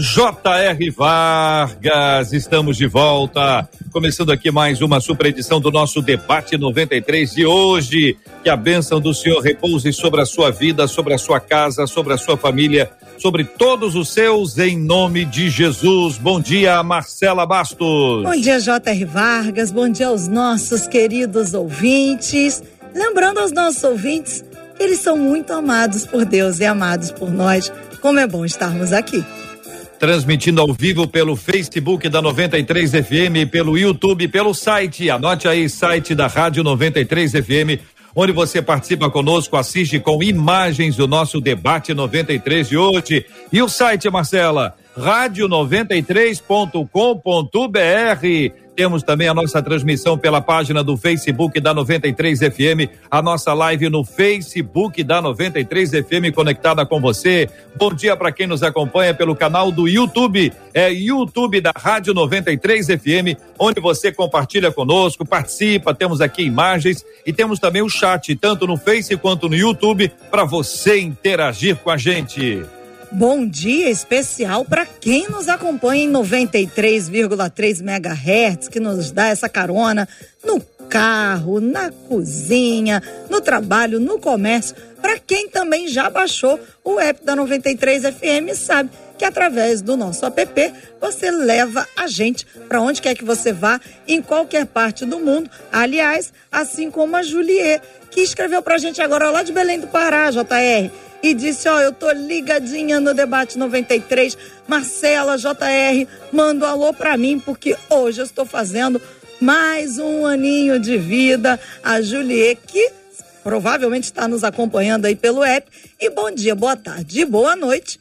J.R. Vargas, estamos de volta. Começando aqui mais uma super edição do nosso debate 93 de hoje. Que a bênção do Senhor repouse sobre a sua vida, sobre a sua casa, sobre a sua família sobre todos os seus, em nome de Jesus. Bom dia, Marcela Bastos. Bom dia, J.R. Vargas. Bom dia aos nossos queridos ouvintes. Lembrando aos nossos ouvintes que eles são muito amados por Deus e amados por nós. Como é bom estarmos aqui transmitindo ao vivo pelo Facebook da 93 FM, pelo YouTube, pelo site. Anote aí, site da Rádio 93 FM onde você participa conosco, assiste com imagens do nosso debate 93 de hoje. E o site, Marcela? rádio93.com.br. Temos também a nossa transmissão pela página do Facebook da 93 FM, a nossa live no Facebook da 93 FM conectada com você. Bom dia para quem nos acompanha pelo canal do YouTube, é YouTube da Rádio 93 FM, onde você compartilha conosco, participa, temos aqui imagens e temos também o chat, tanto no Face quanto no YouTube, para você interagir com a gente. Bom dia especial para quem nos acompanha em 93,3 MHz, que nos dá essa carona no carro, na cozinha, no trabalho, no comércio. Para quem também já baixou o app da 93 FM, sabe que através do nosso app você leva a gente para onde quer que você vá, em qualquer parte do mundo. Aliás, assim como a Juliet, que escreveu para a gente agora lá de Belém do Pará, JR e disse: Ó, oh, eu tô ligadinha no debate 93. Marcela JR, manda um alô pra mim, porque hoje eu estou fazendo mais um aninho de vida. A Juliet, que provavelmente está nos acompanhando aí pelo app. E bom dia, boa tarde e boa noite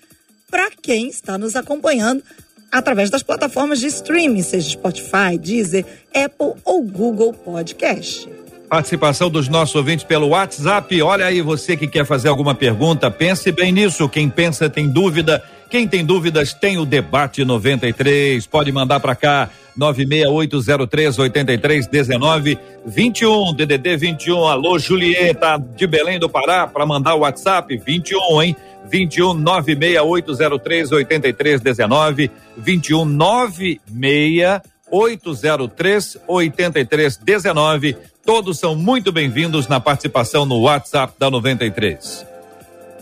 para quem está nos acompanhando através das plataformas de streaming, seja Spotify, Deezer, Apple ou Google Podcast. Participação dos nossos ouvintes pelo WhatsApp. Olha aí, você que quer fazer alguma pergunta, pense bem nisso. Quem pensa tem dúvida. Quem tem dúvidas tem o debate 93. Pode mandar para cá 968038319 21 DDD 21. Alô Julieta de Belém do Pará para mandar o WhatsApp 21, hein? 21 96803 8319 21 96 803 8319 Todos são muito bem-vindos na participação no WhatsApp da 93.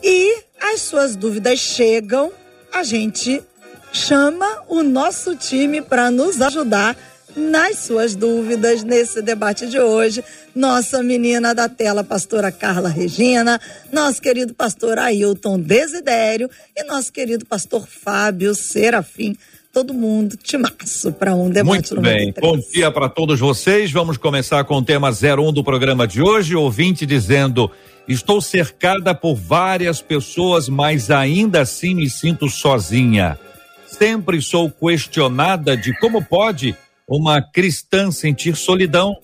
E as suas dúvidas chegam, a gente chama o nosso time para nos ajudar nas suas dúvidas nesse debate de hoje. Nossa menina da tela, pastora Carla Regina, nosso querido pastor Ailton Desidério e nosso querido pastor Fábio Serafim todo mundo timaço para um debate Muito bem. Bom dia para todos vocês. Vamos começar com o tema 01 do programa de hoje. Ouvinte dizendo: Estou cercada por várias pessoas, mas ainda assim me sinto sozinha. Sempre sou questionada de como pode uma cristã sentir solidão.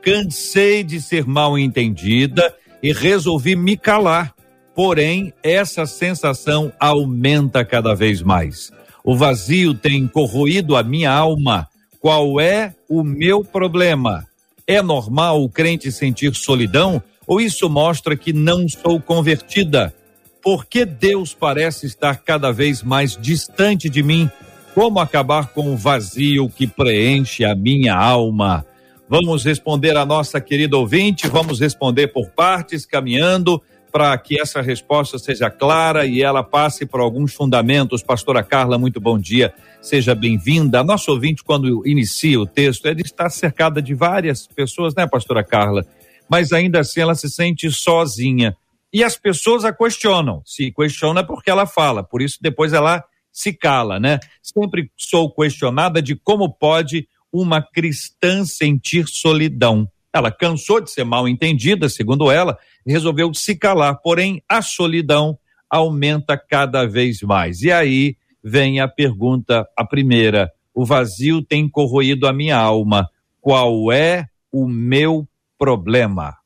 Cansei de ser mal entendida e resolvi me calar. Porém, essa sensação aumenta cada vez mais. O vazio tem corroído a minha alma. Qual é o meu problema? É normal o crente sentir solidão ou isso mostra que não sou convertida? Por que Deus parece estar cada vez mais distante de mim? Como acabar com o vazio que preenche a minha alma? Vamos responder a nossa querida ouvinte, vamos responder por partes, caminhando para que essa resposta seja clara e ela passe por alguns fundamentos. Pastora Carla, muito bom dia, seja bem-vinda. Nosso ouvinte, quando inicia o texto, ele está cercada de várias pessoas, né, Pastora Carla? Mas ainda assim ela se sente sozinha. E as pessoas a questionam. Se questiona é porque ela fala, por isso depois ela se cala, né? Sempre sou questionada de como pode uma cristã sentir solidão. Ela cansou de ser mal entendida, segundo ela, resolveu se calar. Porém, a solidão aumenta cada vez mais. E aí vem a pergunta, a primeira. O vazio tem corroído a minha alma. Qual é o meu problema?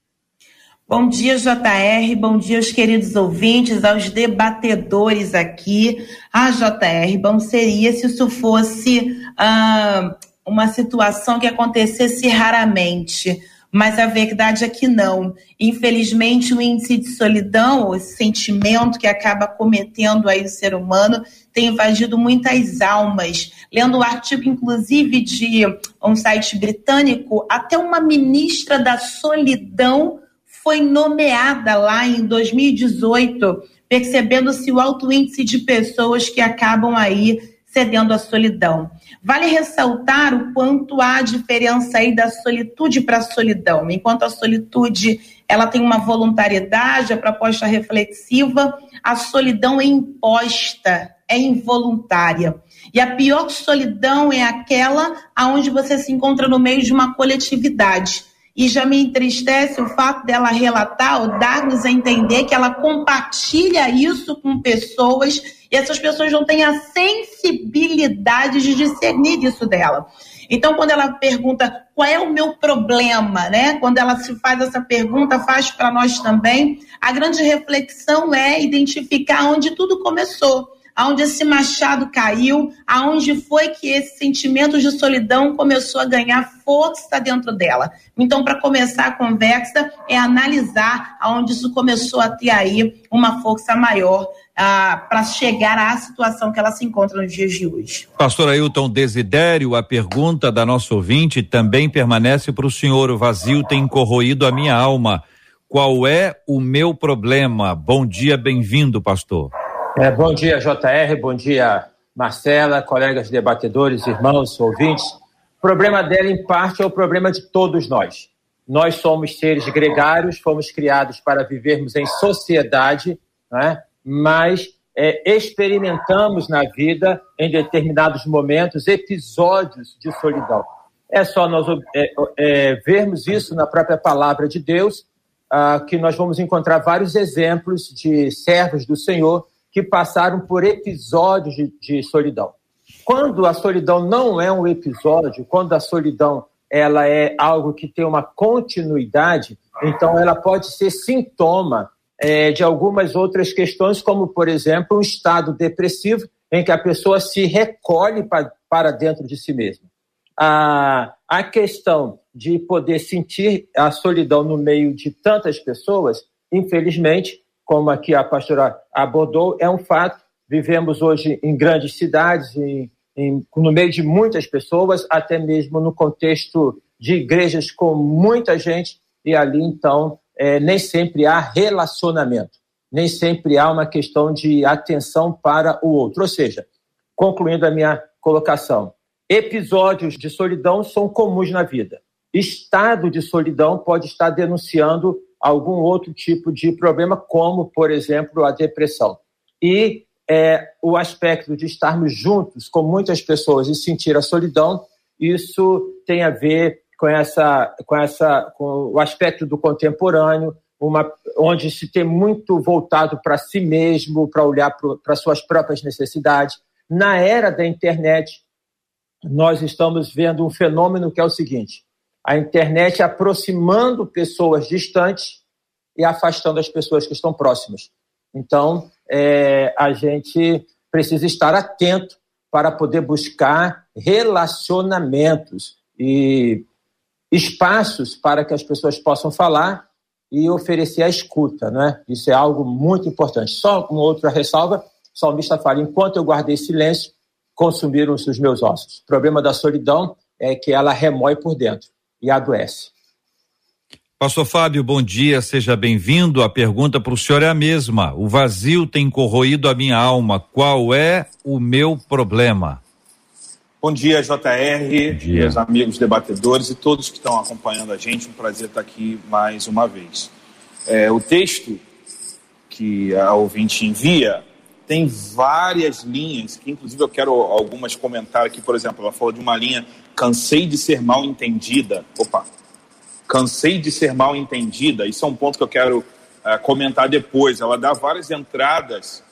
Bom dia, JR. Bom dia aos queridos ouvintes, aos debatedores aqui. Ah, JR, bom seria se isso fosse ah, uma situação que acontecesse raramente mas a verdade é que não. Infelizmente, o índice de solidão, esse sentimento que acaba cometendo aí o ser humano, tem invadido muitas almas. Lendo o um artigo, inclusive, de um site britânico, até uma ministra da solidão foi nomeada lá em 2018, percebendo-se o alto índice de pessoas que acabam aí cedendo à solidão. Vale ressaltar o quanto há diferença aí da solitude para a solidão. Enquanto a solitude ela tem uma voluntariedade, a proposta reflexiva, a solidão é imposta, é involuntária. E a pior solidão é aquela aonde você se encontra no meio de uma coletividade. E já me entristece o fato dela relatar ou dar-nos a entender que ela compartilha isso com pessoas e essas pessoas não têm a sensibilidade de discernir isso dela. Então, quando ela pergunta qual é o meu problema, né? Quando ela se faz essa pergunta, faz para nós também, a grande reflexão é identificar onde tudo começou aonde esse machado caiu, aonde foi que esse sentimento de solidão começou a ganhar força dentro dela. Então, para começar a conversa, é analisar aonde isso começou a ter aí uma força maior ah, para chegar à situação que ela se encontra nos dias de hoje. Pastor Ailton Desidério, a pergunta da nossa ouvinte também permanece para o senhor. O vazio tem corroído a minha alma. Qual é o meu problema? Bom dia, bem-vindo, pastor. É, bom dia, JR, bom dia, Marcela, colegas debatedores, irmãos, ouvintes. O problema dela, em parte, é o problema de todos nós. Nós somos seres gregários, fomos criados para vivermos em sociedade, né? Mas é, experimentamos na vida, em determinados momentos, episódios de solidão. É só nós é, é, vermos isso na própria palavra de Deus, ah, que nós vamos encontrar vários exemplos de servos do Senhor que passaram por episódios de, de solidão. Quando a solidão não é um episódio, quando a solidão ela é algo que tem uma continuidade, então ela pode ser sintoma é, de algumas outras questões, como, por exemplo, um estado depressivo em que a pessoa se recolhe pra, para dentro de si mesma. A, a questão de poder sentir a solidão no meio de tantas pessoas, infelizmente, como aqui a pastora abordou, é um fato. Vivemos hoje em grandes cidades, em, em, no meio de muitas pessoas, até mesmo no contexto de igrejas com muita gente, e ali então é, nem sempre há relacionamento, nem sempre há uma questão de atenção para o outro. Ou seja, concluindo a minha colocação, episódios de solidão são comuns na vida. Estado de solidão pode estar denunciando algum outro tipo de problema, como, por exemplo, a depressão. E é, o aspecto de estarmos juntos com muitas pessoas e sentir a solidão, isso tem a ver com essa, com essa, com o aspecto do contemporâneo, uma, onde se tem muito voltado para si mesmo, para olhar para suas próprias necessidades. Na era da internet, nós estamos vendo um fenômeno que é o seguinte: a internet aproximando pessoas distantes e afastando as pessoas que estão próximas. Então, é, a gente precisa estar atento para poder buscar relacionamentos e espaços para que as pessoas possam falar e oferecer a escuta, né? Isso é algo muito importante. Só uma outra ressalva, o salmista fala, enquanto eu guardei silêncio, consumiram-se os meus ossos. O problema da solidão é que ela remói por dentro e adoece. Pastor Fábio, bom dia, seja bem-vindo. A pergunta para o senhor é a mesma. O vazio tem corroído a minha alma. Qual é o meu problema? Bom dia, JR, bom dia. meus amigos debatedores e todos que estão acompanhando a gente. Um prazer estar aqui mais uma vez. É, o texto que a ouvinte envia tem várias linhas, que inclusive eu quero algumas comentar aqui. Por exemplo, ela falou de uma linha: cansei de ser mal entendida. Opa, cansei de ser mal entendida. Isso é um ponto que eu quero uh, comentar depois. Ela dá várias entradas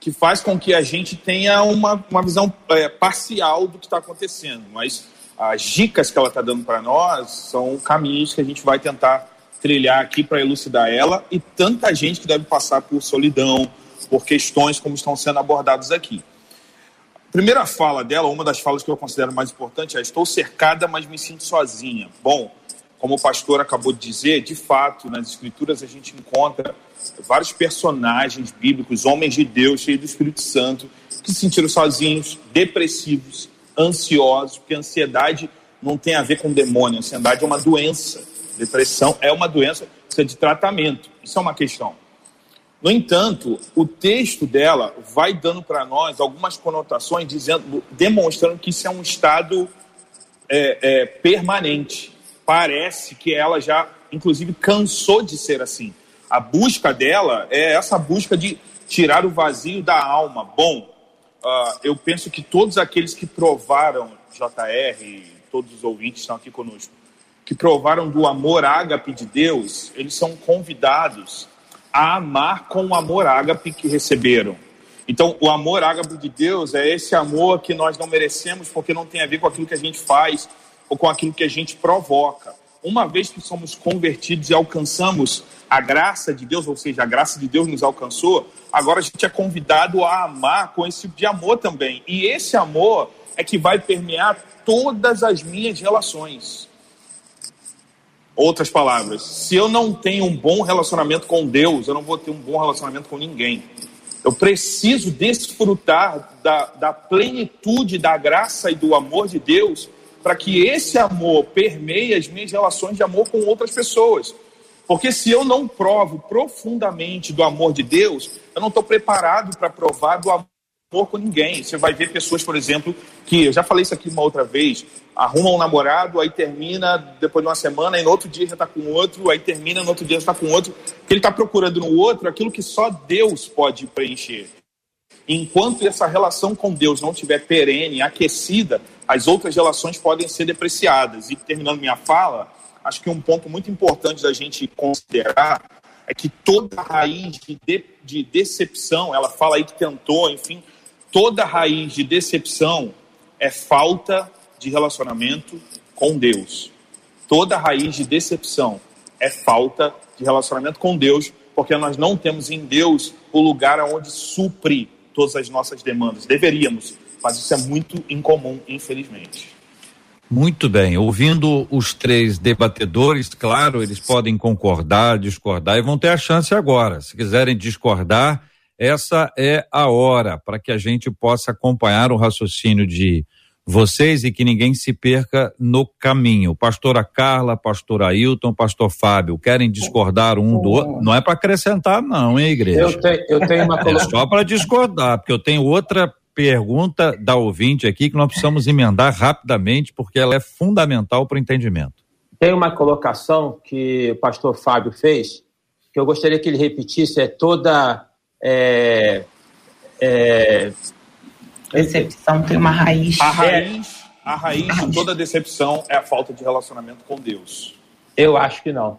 que faz com que a gente tenha uma, uma visão é, parcial do que está acontecendo. Mas as dicas que ela está dando para nós são caminhos que a gente vai tentar trilhar aqui para elucidar ela e tanta gente que deve passar por solidão, por questões como estão sendo abordadas aqui. A primeira fala dela, uma das falas que eu considero mais importante é: Estou cercada, mas me sinto sozinha. Bom, como o pastor acabou de dizer, de fato, nas Escrituras a gente encontra vários personagens bíblicos, homens de Deus, cheios do Espírito Santo, que se sentiram sozinhos, depressivos, ansiosos, porque a ansiedade não tem a ver com demônio, a ansiedade é uma doença. Depressão é uma doença, precisa de tratamento. Isso é uma questão. No entanto, o texto dela vai dando para nós algumas conotações, dizendo, demonstrando que isso é um estado é, é, permanente. Parece que ela já, inclusive, cansou de ser assim. A busca dela é essa busca de tirar o vazio da alma. Bom, uh, eu penso que todos aqueles que provaram, JR, todos os ouvintes estão aqui conosco, que provaram do amor ágape de Deus, eles são convidados a amar com o amor ágape que receberam. Então, o amor ágape de Deus é esse amor que nós não merecemos porque não tem a ver com aquilo que a gente faz ou com aquilo que a gente provoca. Uma vez que somos convertidos e alcançamos a graça de Deus, ou seja, a graça de Deus nos alcançou, agora a gente é convidado a amar com esse tipo de amor também. E esse amor é que vai permear todas as minhas relações. Outras palavras, se eu não tenho um bom relacionamento com Deus, eu não vou ter um bom relacionamento com ninguém. Eu preciso desfrutar da, da plenitude da graça e do amor de Deus para que esse amor permeie as minhas relações de amor com outras pessoas. Porque se eu não provo profundamente do amor de Deus, eu não estou preparado para provar do amor com ninguém. Você vai ver pessoas, por exemplo, que eu já falei isso aqui uma outra vez, arruma um namorado, aí termina depois de uma semana, e no outro dia já está com outro, aí termina, no outro dia já está com outro, que ele está procurando no outro aquilo que só Deus pode preencher. Enquanto essa relação com Deus não estiver perene, aquecida, as outras relações podem ser depreciadas. E terminando minha fala, acho que um ponto muito importante da gente considerar é que toda raiz de, de, de decepção, ela fala aí que tentou, enfim, toda raiz de decepção é falta de relacionamento com Deus. Toda raiz de decepção é falta de relacionamento com Deus, porque nós não temos em Deus o lugar onde supre todas as nossas demandas. Deveríamos, mas isso é muito incomum, infelizmente. Muito bem. Ouvindo os três debatedores, claro, eles podem concordar, discordar e vão ter a chance agora. Se quiserem discordar, essa é a hora para que a gente possa acompanhar o raciocínio de vocês e que ninguém se perca no caminho. Pastora Carla, pastor Ailton, pastor Fábio, querem discordar um do outro? Não é para acrescentar, não, hein, igreja? Eu tenho, eu tenho uma É só para discordar, porque eu tenho outra pergunta da ouvinte aqui que nós precisamos emendar rapidamente, porque ela é fundamental para o entendimento. Tem uma colocação que o pastor Fábio fez, que eu gostaria que ele repetisse, é toda é, é... Decepção tem uma raiz. A raiz, a raiz de toda decepção é a falta de relacionamento com Deus. Eu acho que não.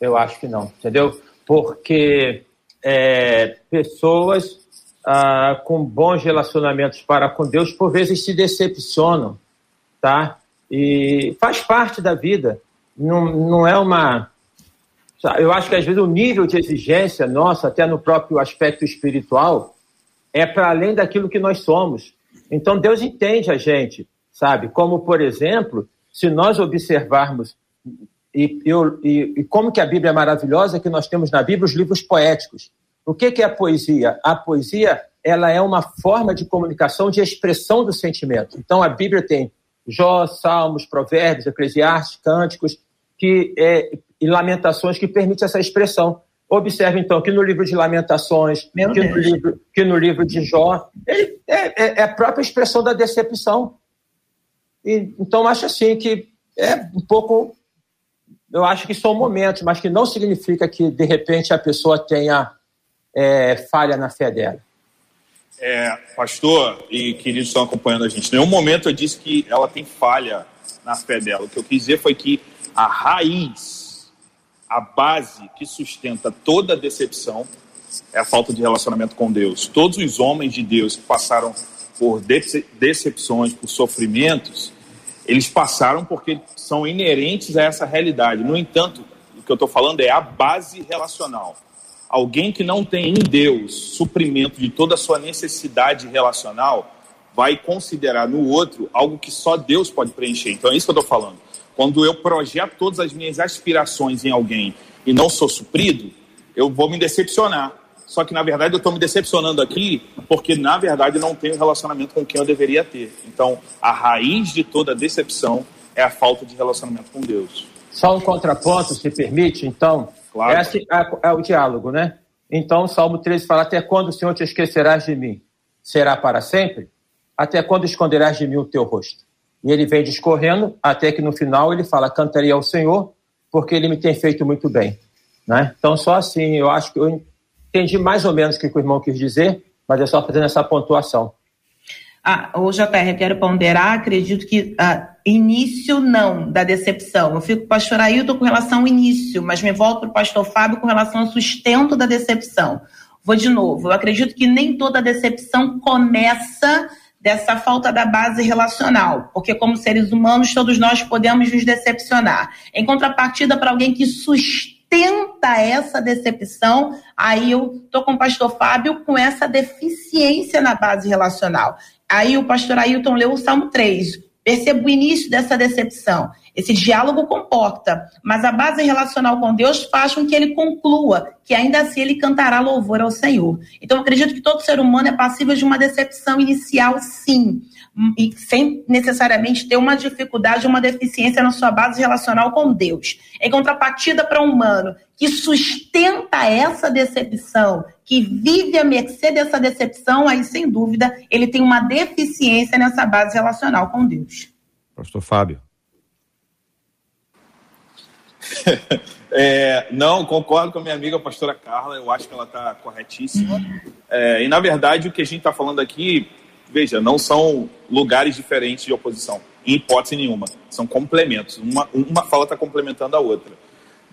Eu acho que não, entendeu? Porque é, pessoas ah, com bons relacionamentos para com Deus, por vezes se decepcionam, tá? E faz parte da vida. Não, não é uma eu acho que às vezes o nível de exigência nosso, até no próprio aspecto espiritual, é para além daquilo que nós somos. Então Deus entende a gente, sabe? Como, por exemplo, se nós observarmos, e, e, e como que a Bíblia é maravilhosa, que nós temos na Bíblia os livros poéticos. O que, que é a poesia? A poesia ela é uma forma de comunicação, de expressão do sentimento. Então a Bíblia tem Jó, Salmos, Provérbios, Eclesiastes, Cânticos, que é, e Lamentações que permite essa expressão. Observe, então, que no livro de Lamentações, que no livro, que no livro, de Jó, ele é, é, é, a própria expressão da decepção. E, então, acho assim que é um pouco. Eu acho que são momentos, mas que não significa que, de repente, a pessoa tenha é, falha na fé dela. É, pastor e queridos que estão acompanhando a gente, em nenhum momento eu disse que ela tem falha na fé dela. O que eu quis dizer foi que a raiz, a base que sustenta toda a decepção é a falta de relacionamento com Deus. Todos os homens de Deus que passaram por decepções, por sofrimentos, eles passaram porque são inerentes a essa realidade. No entanto, o que eu estou falando é a base relacional. Alguém que não tem em Deus suprimento de toda a sua necessidade relacional vai considerar no outro algo que só Deus pode preencher. Então é isso que eu estou falando. Quando eu projeto todas as minhas aspirações em alguém e não sou suprido, eu vou me decepcionar. Só que na verdade eu estou me decepcionando aqui porque na verdade não tenho relacionamento com quem eu deveria ter. Então a raiz de toda decepção é a falta de relacionamento com Deus. Só um contraponto, se permite, então. Claro. Esse é, é o diálogo, né? Então, Salmo 13 fala: Até quando o Senhor te esquecerás de mim? Será para sempre? Até quando esconderás de mim o teu rosto? E ele vem discorrendo até que no final ele fala: Cantarei ao Senhor, porque ele me tem feito muito bem. Né? Então, só assim, eu acho que eu entendi mais ou menos o que o irmão quis dizer, mas é só fazendo essa pontuação. Ah, o JR, quero ponderar, acredito que ah, início não da decepção. Eu fico com o pastor Ailton com relação ao início, mas me volto para o pastor Fábio com relação ao sustento da decepção. Vou de novo, eu acredito que nem toda decepção começa dessa falta da base relacional, porque como seres humanos todos nós podemos nos decepcionar. Em contrapartida, para alguém que sustenta essa decepção, aí eu tô com o pastor Fábio com essa deficiência na base relacional. Aí o pastor Ailton leu o Salmo 3. Perceba o início dessa decepção. Esse diálogo comporta, mas a base relacional com Deus faz com que ele conclua que ainda assim ele cantará louvor ao Senhor. Então, acredito que todo ser humano é passível de uma decepção inicial, sim e sem necessariamente ter uma dificuldade, uma deficiência na sua base relacional com Deus. Em contrapartida para um humano que sustenta essa decepção, que vive a mercê dessa decepção, aí sem dúvida ele tem uma deficiência nessa base relacional com Deus. Pastor Fábio. É, não, concordo com a minha amiga a pastora Carla, eu acho que ela está corretíssima. É, e na verdade, o que a gente está falando aqui veja, não são lugares diferentes de oposição, em hipótese nenhuma. São complementos. Uma, uma fala está complementando a outra.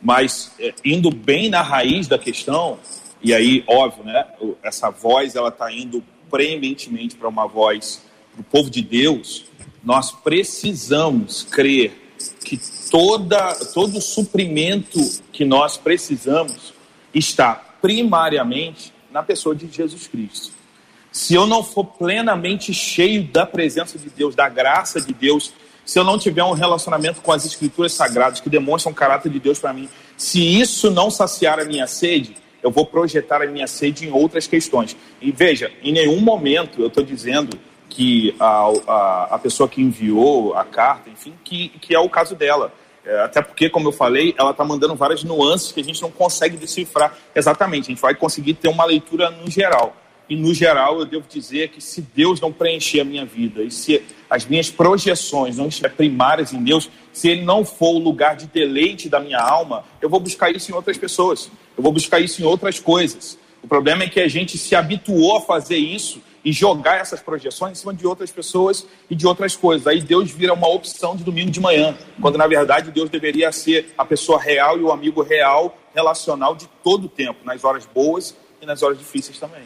Mas, é, indo bem na raiz da questão, e aí, óbvio, né, essa voz ela está indo preeminentemente para uma voz para o povo de Deus, nós precisamos crer que toda, todo suprimento que nós precisamos está primariamente na pessoa de Jesus Cristo se eu não for plenamente cheio da presença de Deus, da graça de Deus, se eu não tiver um relacionamento com as escrituras sagradas que demonstram o caráter de Deus para mim, se isso não saciar a minha sede, eu vou projetar a minha sede em outras questões. E veja, em nenhum momento eu estou dizendo que a, a, a, pessoa que enviou a carta, enfim, que, que é o caso dela. É, até porque, como eu falei, ela está mandando várias nuances que a gente não consegue decifrar exatamente. A gente vai conseguir ter uma leitura no geral. E, no geral, eu devo dizer que se Deus não preencher a minha vida e se as minhas projeções não estiverem primárias em Deus, se Ele não for o lugar de deleite da minha alma, eu vou buscar isso em outras pessoas, eu vou buscar isso em outras coisas. O problema é que a gente se habituou a fazer isso e jogar essas projeções em cima de outras pessoas e de outras coisas. Aí Deus vira uma opção de domingo de manhã, quando na verdade Deus deveria ser a pessoa real e o amigo real, relacional de todo o tempo, nas horas boas e nas horas difíceis também.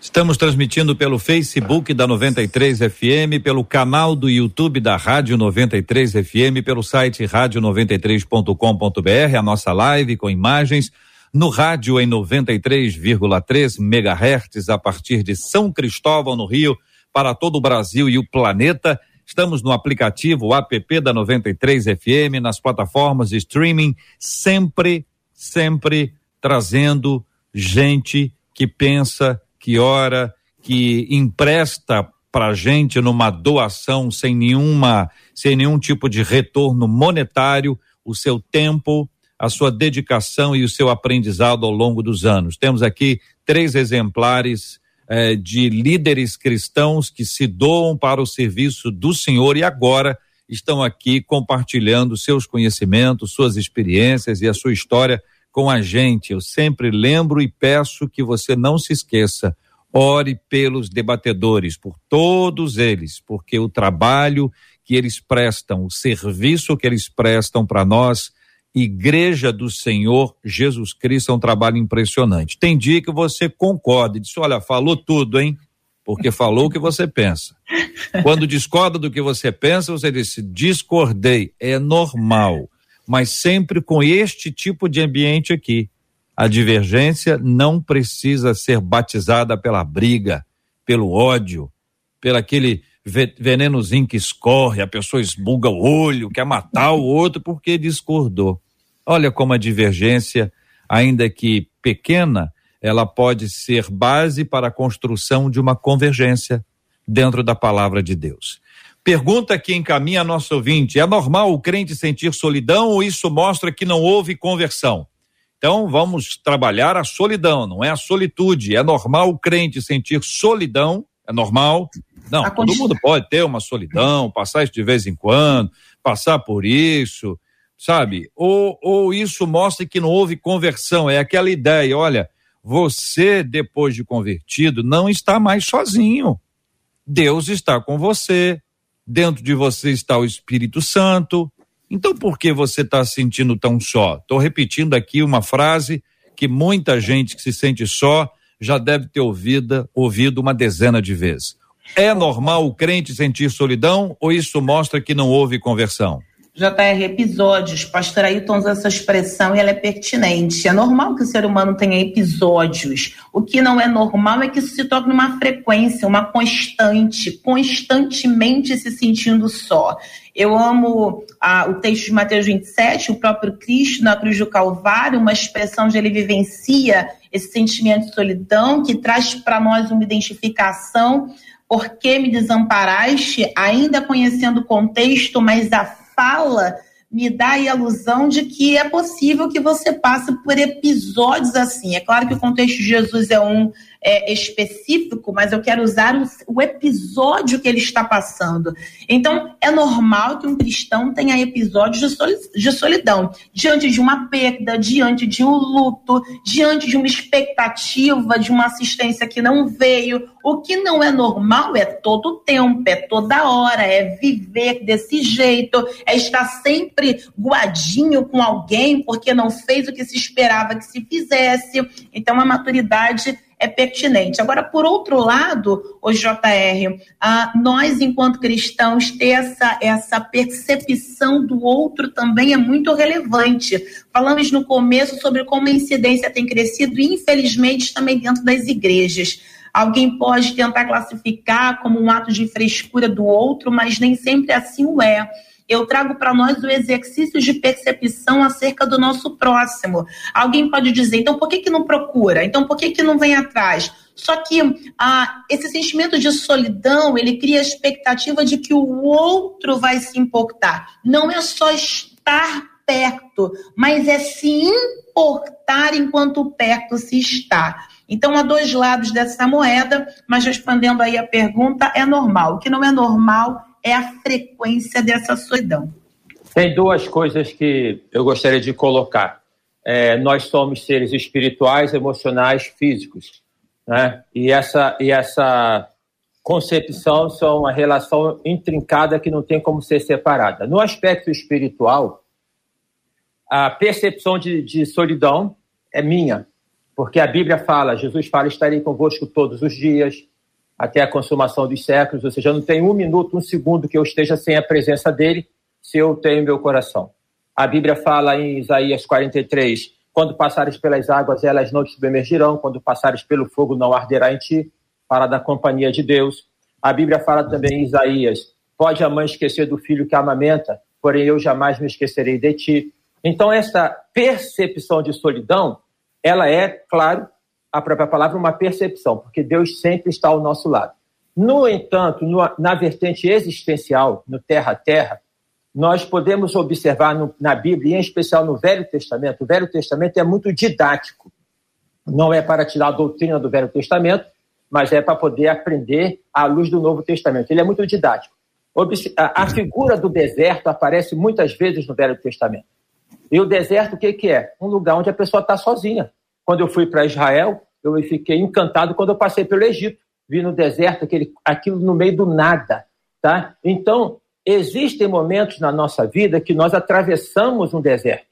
Estamos transmitindo pelo Facebook da 93 FM, pelo canal do YouTube da Rádio 93 FM, pelo site rádio93.com.br, a nossa live com imagens, no rádio em 93,3 MHz a partir de São Cristóvão, no Rio, para todo o Brasil e o planeta. Estamos no aplicativo app da 93 FM, nas plataformas de streaming, sempre, sempre trazendo gente que pensa que ora, que empresta para gente numa doação sem nenhuma, sem nenhum tipo de retorno monetário, o seu tempo, a sua dedicação e o seu aprendizado ao longo dos anos. Temos aqui três exemplares eh, de líderes cristãos que se doam para o serviço do Senhor e agora estão aqui compartilhando seus conhecimentos, suas experiências e a sua história com a gente. Eu sempre lembro e peço que você não se esqueça. Ore pelos debatedores, por todos eles, porque o trabalho que eles prestam, o serviço que eles prestam para nós Igreja do Senhor Jesus Cristo é um trabalho impressionante. Tem dia que você concorda e diz: olha, falou tudo, hein? Porque falou o que você pensa. Quando discorda do que você pensa, você disse: discordei. É normal. Mas sempre com este tipo de ambiente aqui. A divergência não precisa ser batizada pela briga, pelo ódio, pelo aquele venenozinho que escorre, a pessoa esbuga o olho, quer matar o outro porque discordou. Olha como a divergência, ainda que pequena, ela pode ser base para a construção de uma convergência dentro da palavra de Deus. Pergunta que encaminha nosso ouvinte: é normal o crente sentir solidão ou isso mostra que não houve conversão? Então vamos trabalhar a solidão, não é a solitude. É normal o crente sentir solidão, é normal, não, a todo mundo pode ter uma solidão, passar isso de vez em quando, passar por isso, sabe? Ou, ou isso mostra que não houve conversão, é aquela ideia, olha, você, depois de convertido, não está mais sozinho. Deus está com você, dentro de você está o Espírito Santo. Então, por que você está se sentindo tão só? Estou repetindo aqui uma frase que muita gente que se sente só já deve ter ouvido, ouvido uma dezena de vezes. É normal o crente sentir solidão ou isso mostra que não houve conversão? JR, episódios. Pastor Ailton usa essa expressão e ela é pertinente. É normal que o ser humano tenha episódios. O que não é normal é que isso se torne uma frequência, uma constante, constantemente se sentindo só. Eu amo ah, o texto de Mateus 27, o próprio Cristo na cruz do Calvário, uma expressão onde ele vivencia esse sentimento de solidão, que traz para nós uma identificação por que me desamparaste, ainda conhecendo o contexto, mas a fala me dá a ilusão de que é possível que você passe por episódios assim. É claro que o contexto de Jesus é um é, específico, mas eu quero usar o, o, episódio que ele está passando. Então, é normal que um cristão tenha episódios de, soli, de solidão, diante de uma perda, diante de um luto, diante de uma expectativa, de uma assistência que não veio. O que não é normal é todo tempo, é toda hora, é viver desse jeito, é estar sempre guadinho com alguém porque não fez o que se esperava que se fizesse. Então, a maturidade é pertinente. Agora, por outro lado, o JR, ah, nós, enquanto cristãos, ter essa, essa percepção do outro também é muito relevante. Falamos no começo sobre como a incidência tem crescido, e infelizmente, também dentro das igrejas. Alguém pode tentar classificar como um ato de frescura do outro, mas nem sempre assim o é eu trago para nós o exercício de percepção acerca do nosso próximo. Alguém pode dizer, então por que, que não procura? Então por que, que não vem atrás? Só que ah, esse sentimento de solidão, ele cria a expectativa de que o outro vai se importar. Não é só estar perto, mas é se importar enquanto perto se está. Então, há dois lados dessa moeda, mas respondendo aí a pergunta, é normal. O que não é normal é a frequência dessa solidão. Tem duas coisas que eu gostaria de colocar. É, nós somos seres espirituais, emocionais, físicos. Né? E, essa, e essa concepção são uma relação intrincada que não tem como ser separada. No aspecto espiritual, a percepção de, de solidão é minha, porque a Bíblia fala, Jesus fala, estarei convosco todos os dias, até a consumação dos séculos, ou seja, não tem um minuto, um segundo que eu esteja sem a presença dele, se eu tenho meu coração. A Bíblia fala em Isaías 43, quando passares pelas águas, elas não te submergirão, quando passares pelo fogo, não arderá em ti, fala da companhia de Deus. A Bíblia fala também em Isaías, pode a mãe esquecer do filho que amamenta, porém eu jamais me esquecerei de ti. Então, essa percepção de solidão, ela é, claro, a própria palavra, uma percepção, porque Deus sempre está ao nosso lado. No entanto, na vertente existencial, no terra a terra, nós podemos observar no, na Bíblia, em especial no Velho Testamento, o Velho Testamento é muito didático. Não é para tirar a doutrina do Velho Testamento, mas é para poder aprender à luz do Novo Testamento. Ele é muito didático. A figura do deserto aparece muitas vezes no Velho Testamento. E o deserto, o que, que é? Um lugar onde a pessoa está sozinha. Quando eu fui para Israel, eu fiquei encantado quando eu passei pelo Egito. Vi no deserto aquele, aquilo no meio do nada. Tá? Então, existem momentos na nossa vida que nós atravessamos um deserto.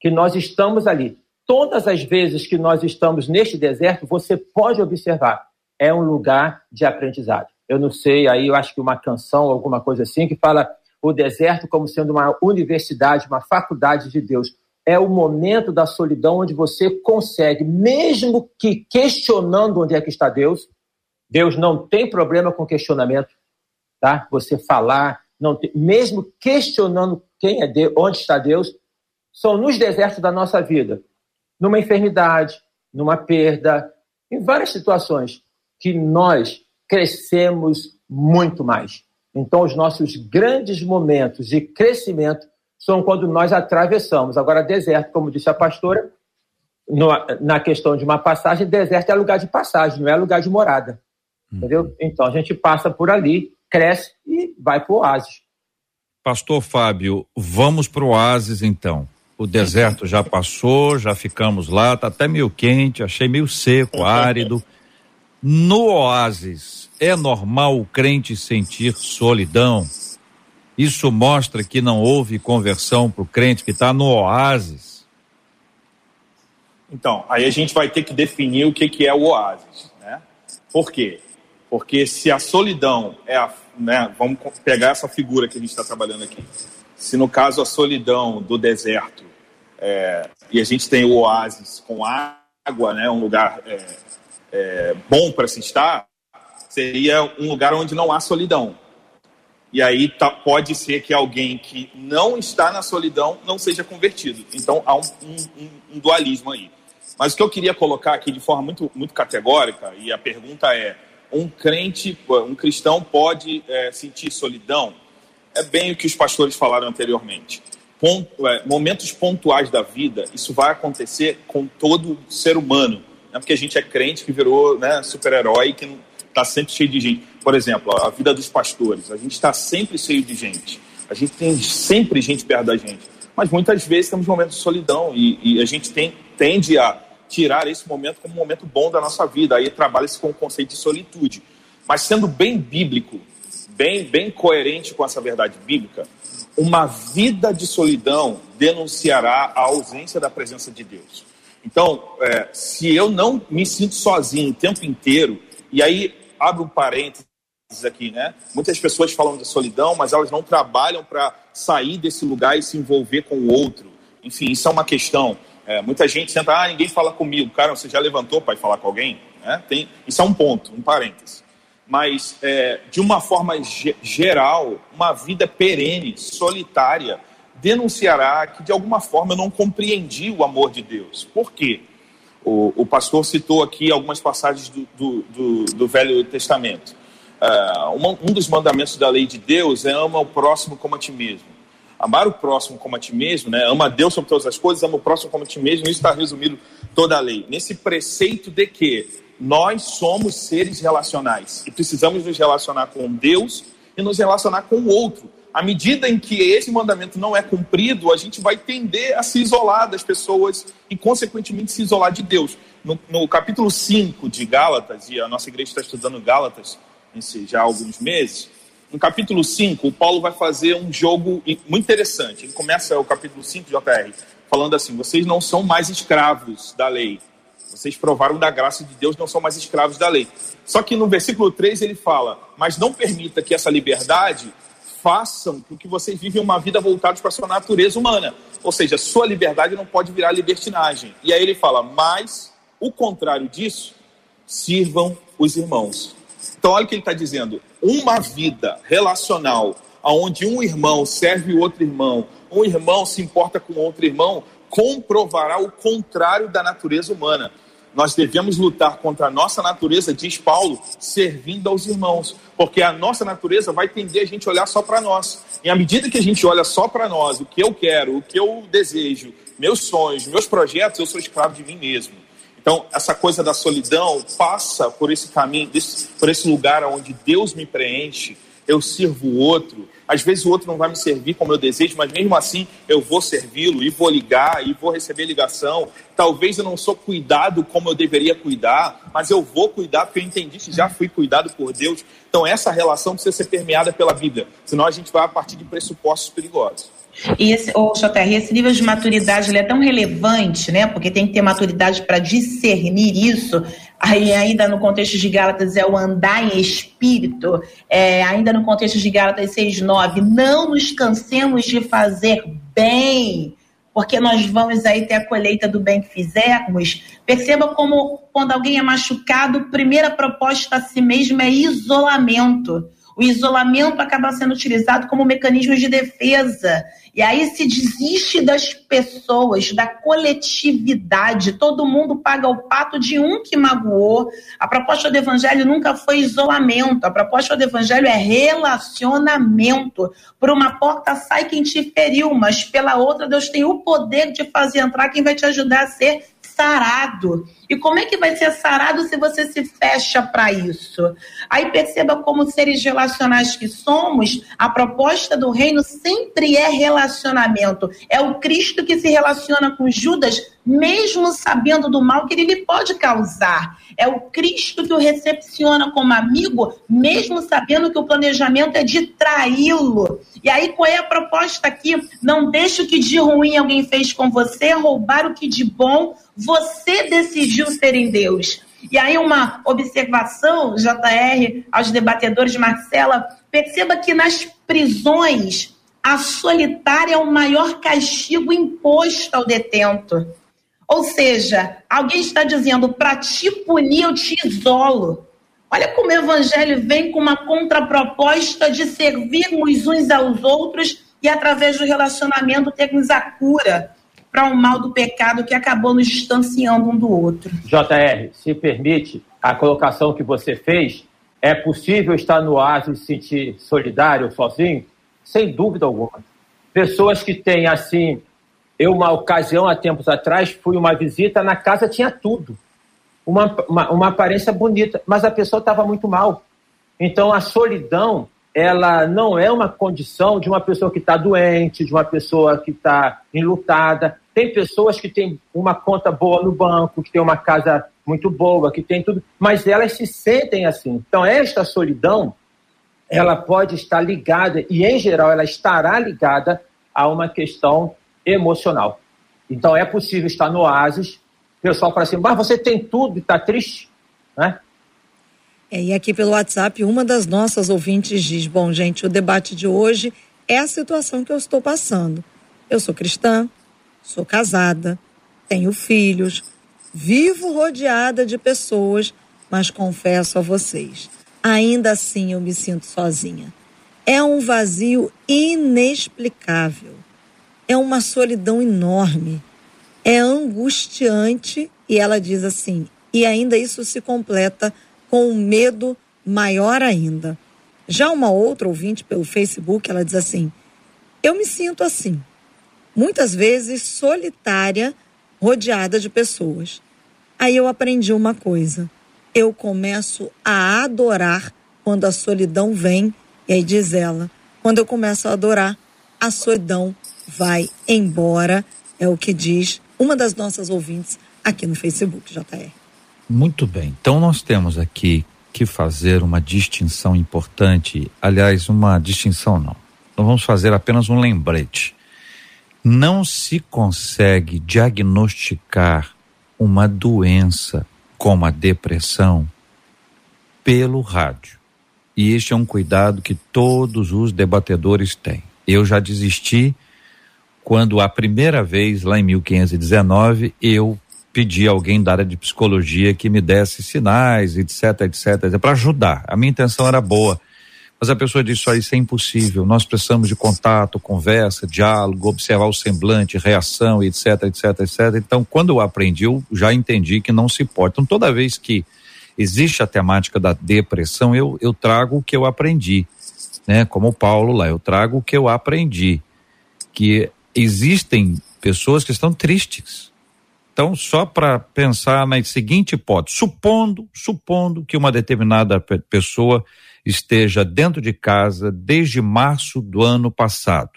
que nós estamos ali. Todas as vezes que nós estamos neste deserto, você pode observar, é um lugar de aprendizado. Eu não sei, aí eu acho que uma canção, alguma coisa assim, que fala o deserto como sendo uma universidade, uma faculdade de Deus. É o momento da solidão onde você consegue, mesmo que questionando onde é que está Deus, Deus não tem problema com questionamento, tá? Você falar, não tem, mesmo questionando quem é Deus, onde está Deus, são nos desertos da nossa vida, numa enfermidade, numa perda, em várias situações que nós crescemos muito mais. Então, os nossos grandes momentos de crescimento são quando nós atravessamos. Agora, deserto, como disse a pastora, no, na questão de uma passagem, deserto é lugar de passagem, não é lugar de morada. Uhum. Entendeu? Então, a gente passa por ali, cresce e vai para o oásis. Pastor Fábio, vamos para o oásis então. O deserto já passou, já ficamos lá, tá até meio quente, achei meio seco, árido. No oásis, é normal o crente sentir solidão? Isso mostra que não houve conversão para o crente que está no oásis? Então, aí a gente vai ter que definir o que, que é o oásis. Né? Por quê? Porque se a solidão é a. Né, vamos pegar essa figura que a gente está trabalhando aqui. Se no caso a solidão do deserto é, e a gente tem o oásis com água, né, um lugar é, é, bom para se estar, seria um lugar onde não há solidão. E aí tá, pode ser que alguém que não está na solidão não seja convertido. Então há um, um, um, dualismo aí. Mas o que eu queria colocar aqui de forma muito, muito categórica, e a pergunta é: um crente, um cristão pode é, sentir solidão? É bem o que os pastores falaram anteriormente. Ponto, é, momentos pontuais da vida, isso vai acontecer com todo ser humano não é porque a gente é crente que virou né, super-herói que está sempre cheio de gente. Por exemplo, a vida dos pastores, a gente está sempre cheio de gente. A gente tem sempre gente perto da gente. Mas muitas vezes temos momentos de solidão e, e a gente tem, tende a tirar esse momento como um momento bom da nossa vida. Aí trabalha-se com o conceito de solitude. Mas sendo bem bíblico, bem, bem coerente com essa verdade bíblica, uma vida de solidão denunciará a ausência da presença de Deus. Então, é, se eu não me sinto sozinho o tempo inteiro, e aí abro um parênteses aqui, né? Muitas pessoas falam de solidão, mas elas não trabalham para sair desse lugar e se envolver com o outro. Enfim, isso é uma questão. É, muita gente senta, ah, ninguém fala comigo. Cara, você já levantou para falar com alguém? É, tem, isso é um ponto, um parênteses. Mas, é, de uma forma geral, uma vida perene, solitária, denunciará que de alguma forma eu não compreendi o amor de Deus. Por quê? O, o pastor citou aqui algumas passagens do, do, do, do Velho Testamento. Uh, uma, um dos mandamentos da lei de Deus é ama o próximo como a ti mesmo. Amar o próximo como a ti mesmo, né? ama a Deus sobre todas as coisas, ama o próximo como a ti mesmo, isso está resumido toda a lei. Nesse preceito de que nós somos seres relacionais e precisamos nos relacionar com Deus e nos relacionar com o outro à medida em que esse mandamento não é cumprido, a gente vai tender a se isolar das pessoas e, consequentemente, se isolar de Deus. No, no capítulo 5 de Gálatas, e a nossa igreja está estudando Gálatas já há alguns meses, no capítulo 5, o Paulo vai fazer um jogo muito interessante. Ele começa o capítulo 5 de JR falando assim: vocês não são mais escravos da lei. Vocês provaram da graça de Deus, não são mais escravos da lei. Só que no versículo 3 ele fala: Mas não permita que essa liberdade façam com que vocês vivem uma vida voltada para a sua natureza humana. Ou seja, sua liberdade não pode virar libertinagem. E aí ele fala, mas o contrário disso, sirvam os irmãos. Então olha o que ele está dizendo. Uma vida relacional onde um irmão serve o outro irmão, um irmão se importa com outro irmão, comprovará o contrário da natureza humana. Nós devemos lutar contra a nossa natureza, diz Paulo, servindo aos irmãos, porque a nossa natureza vai tender a gente olhar só para nós. E à medida que a gente olha só para nós, o que eu quero, o que eu desejo, meus sonhos, meus projetos, eu sou escravo de mim mesmo. Então, essa coisa da solidão passa por esse caminho, por esse lugar onde Deus me preenche, eu sirvo o outro, Às vezes o outro não vai me servir como eu desejo, mas mesmo assim eu vou servi-lo e vou ligar e vou receber ligação. Talvez eu não sou cuidado como eu deveria cuidar, mas eu vou cuidar porque eu entendi que já fui cuidado por Deus. Então essa relação precisa ser permeada pela Bíblia, senão a gente vai a partir de pressupostos perigosos. E esse, oh, esse nível de maturidade é tão relevante, né? Porque tem que ter maturidade para discernir isso. Aí, ainda no contexto de Gálatas, é o andar em espírito. É, ainda no contexto de Gálatas 6,9, não nos cansemos de fazer bem, porque nós vamos aí ter a colheita do bem que fizermos. Perceba como, quando alguém é machucado, primeira proposta a si mesmo é isolamento. O isolamento acaba sendo utilizado como mecanismo de defesa. E aí se desiste das pessoas, da coletividade. Todo mundo paga o pato de um que magoou. A proposta do evangelho nunca foi isolamento. A proposta do evangelho é relacionamento. Por uma porta sai quem te feriu, mas pela outra Deus tem o poder de fazer entrar quem vai te ajudar a ser sarado. E como é que vai ser sarado se você se fecha para isso? Aí perceba como seres relacionais que somos, a proposta do reino sempre é relacionamento. É o Cristo que se relaciona com Judas, mesmo sabendo do mal que ele lhe pode causar. É o Cristo que o recepciona como amigo, mesmo sabendo que o planejamento é de traí-lo. E aí, qual é a proposta aqui? Não deixe o que de ruim alguém fez com você, roubar o que de bom você decidiu ser em Deus. E aí, uma observação, JR, aos debatedores, Marcela, perceba que nas prisões, a solitária é o maior castigo imposto ao detento. Ou seja, alguém está dizendo: para te punir, eu te isolo. Olha como o evangelho vem com uma contraproposta de servirmos uns aos outros e, através do relacionamento, termos a cura para o mal do pecado que acabou nos distanciando um do outro. JR, se permite, a colocação que você fez, é possível estar no oásis e se sentir solidário, sozinho? Sem dúvida alguma. Pessoas que têm, assim, eu, uma ocasião, há tempos atrás, fui uma visita, na casa tinha tudo. Uma, uma, uma aparência bonita, mas a pessoa estava muito mal. Então, a solidão ela não é uma condição de uma pessoa que está doente, de uma pessoa que está enlutada. Tem pessoas que têm uma conta boa no banco, que têm uma casa muito boa, que tem tudo, mas elas se sentem assim. Então, esta solidão, ela pode estar ligada, e em geral ela estará ligada a uma questão emocional. Então, é possível estar no oásis, o pessoal fala assim, mas você tem tudo e está triste, né? É, e aqui pelo WhatsApp, uma das nossas ouvintes diz: Bom, gente, o debate de hoje é a situação que eu estou passando. Eu sou cristã, sou casada, tenho filhos, vivo rodeada de pessoas, mas confesso a vocês, ainda assim eu me sinto sozinha. É um vazio inexplicável. É uma solidão enorme. É angustiante. E ela diz assim: e ainda isso se completa com um medo maior ainda. Já uma outra ouvinte pelo Facebook, ela diz assim: Eu me sinto assim, muitas vezes solitária, rodeada de pessoas. Aí eu aprendi uma coisa: eu começo a adorar quando a solidão vem, e aí diz ela: quando eu começo a adorar, a solidão vai embora. É o que diz uma das nossas ouvintes aqui no Facebook, JR. Muito bem. Então nós temos aqui que fazer uma distinção importante, aliás, uma distinção não. Nós vamos fazer apenas um lembrete. Não se consegue diagnosticar uma doença como a depressão pelo rádio. E este é um cuidado que todos os debatedores têm. Eu já desisti quando a primeira vez, lá em 1519, eu pedi a alguém da área de psicologia que me desse sinais, etc, etc, para ajudar. A minha intenção era boa. Mas a pessoa disse: Olha, isso é impossível. Nós precisamos de contato, conversa, diálogo, observar o semblante, reação, etc, etc, etc. Então, quando eu aprendi, eu já entendi que não se pode. Então, toda vez que existe a temática da depressão, eu, eu trago o que eu aprendi. Né? Como o Paulo lá, eu trago o que eu aprendi. Que existem pessoas que estão tristes então, só para pensar na seguinte hipótese, supondo, supondo que uma determinada pessoa esteja dentro de casa desde março do ano passado.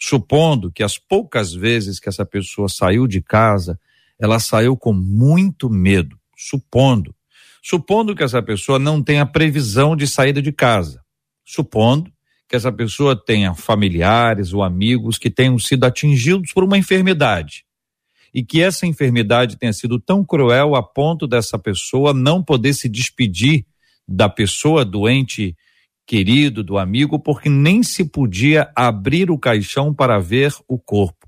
Supondo que as poucas vezes que essa pessoa saiu de casa, ela saiu com muito medo. Supondo. Supondo que essa pessoa não tenha previsão de saída de casa. Supondo que essa pessoa tenha familiares ou amigos que tenham sido atingidos por uma enfermidade e que essa enfermidade tenha sido tão cruel a ponto dessa pessoa não poder se despedir da pessoa doente querido, do amigo, porque nem se podia abrir o caixão para ver o corpo.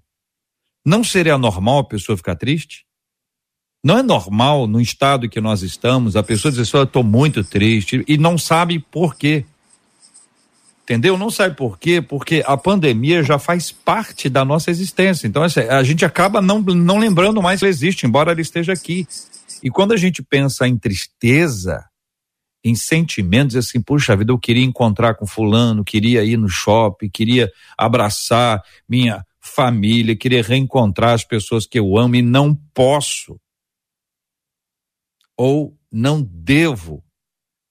Não seria normal a pessoa ficar triste? Não é normal, no estado que nós estamos, a pessoa dizer só, eu estou muito triste e não sabe por quê. Entendeu? Não sabe por quê? Porque a pandemia já faz parte da nossa existência. Então, assim, a gente acaba não, não lembrando mais que ela existe, embora ela esteja aqui. E quando a gente pensa em tristeza, em sentimentos, assim, puxa vida, eu queria encontrar com fulano, queria ir no shopping, queria abraçar minha família, queria reencontrar as pessoas que eu amo e não posso. Ou não devo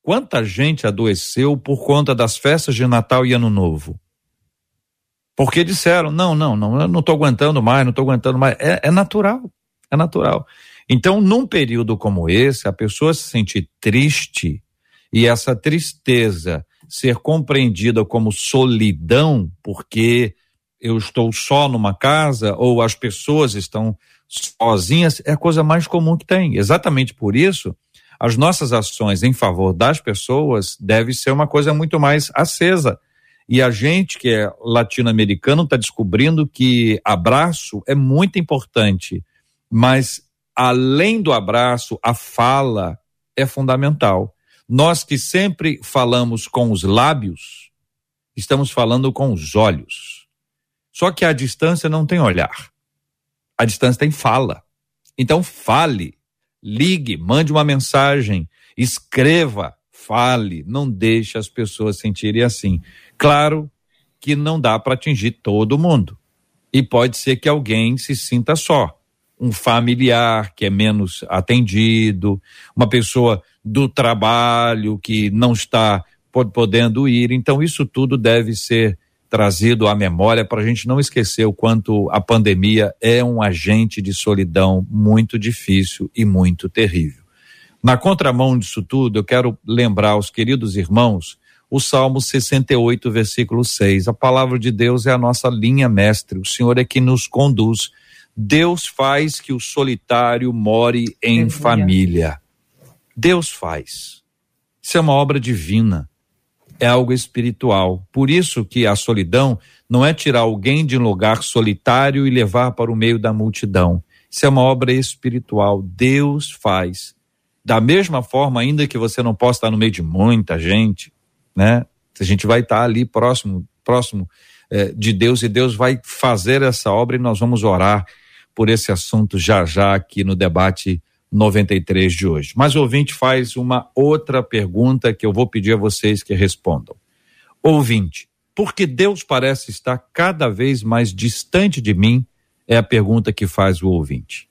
Quanta gente adoeceu por conta das festas de Natal e Ano Novo? Porque disseram: não, não, não, eu não estou aguentando mais, não estou aguentando mais. É, é natural, é natural. Então, num período como esse, a pessoa se sentir triste e essa tristeza ser compreendida como solidão, porque eu estou só numa casa ou as pessoas estão sozinhas, é a coisa mais comum que tem. Exatamente por isso as nossas ações em favor das pessoas deve ser uma coisa muito mais acesa. E a gente que é latino-americano está descobrindo que abraço é muito importante, mas além do abraço, a fala é fundamental. Nós que sempre falamos com os lábios, estamos falando com os olhos. Só que a distância não tem olhar. A distância tem fala. Então fale, ligue, mande uma mensagem, escreva, fale, não deixe as pessoas sentirem assim. Claro que não dá para atingir todo mundo. E pode ser que alguém se sinta só. Um familiar que é menos atendido, uma pessoa do trabalho que não está podendo ir. Então, isso tudo deve ser trazido à memória para a gente não esquecer o quanto a pandemia é um agente de solidão muito difícil e muito terrível. Na contramão disso tudo, eu quero lembrar aos queridos irmãos o Salmo 68, versículo 6. A palavra de Deus é a nossa linha mestre, o Senhor é que nos conduz. Deus faz que o solitário more em família. Deus faz. Isso é uma obra divina é algo espiritual. Por isso que a solidão não é tirar alguém de um lugar solitário e levar para o meio da multidão. Isso é uma obra espiritual. Deus faz. Da mesma forma, ainda que você não possa estar no meio de muita gente, né? A gente vai estar ali próximo, próximo eh, de Deus e Deus vai fazer essa obra e nós vamos orar por esse assunto já já aqui no debate 93 de hoje. Mas o ouvinte faz uma outra pergunta que eu vou pedir a vocês que respondam. Ouvinte, por que Deus parece estar cada vez mais distante de mim? É a pergunta que faz o ouvinte.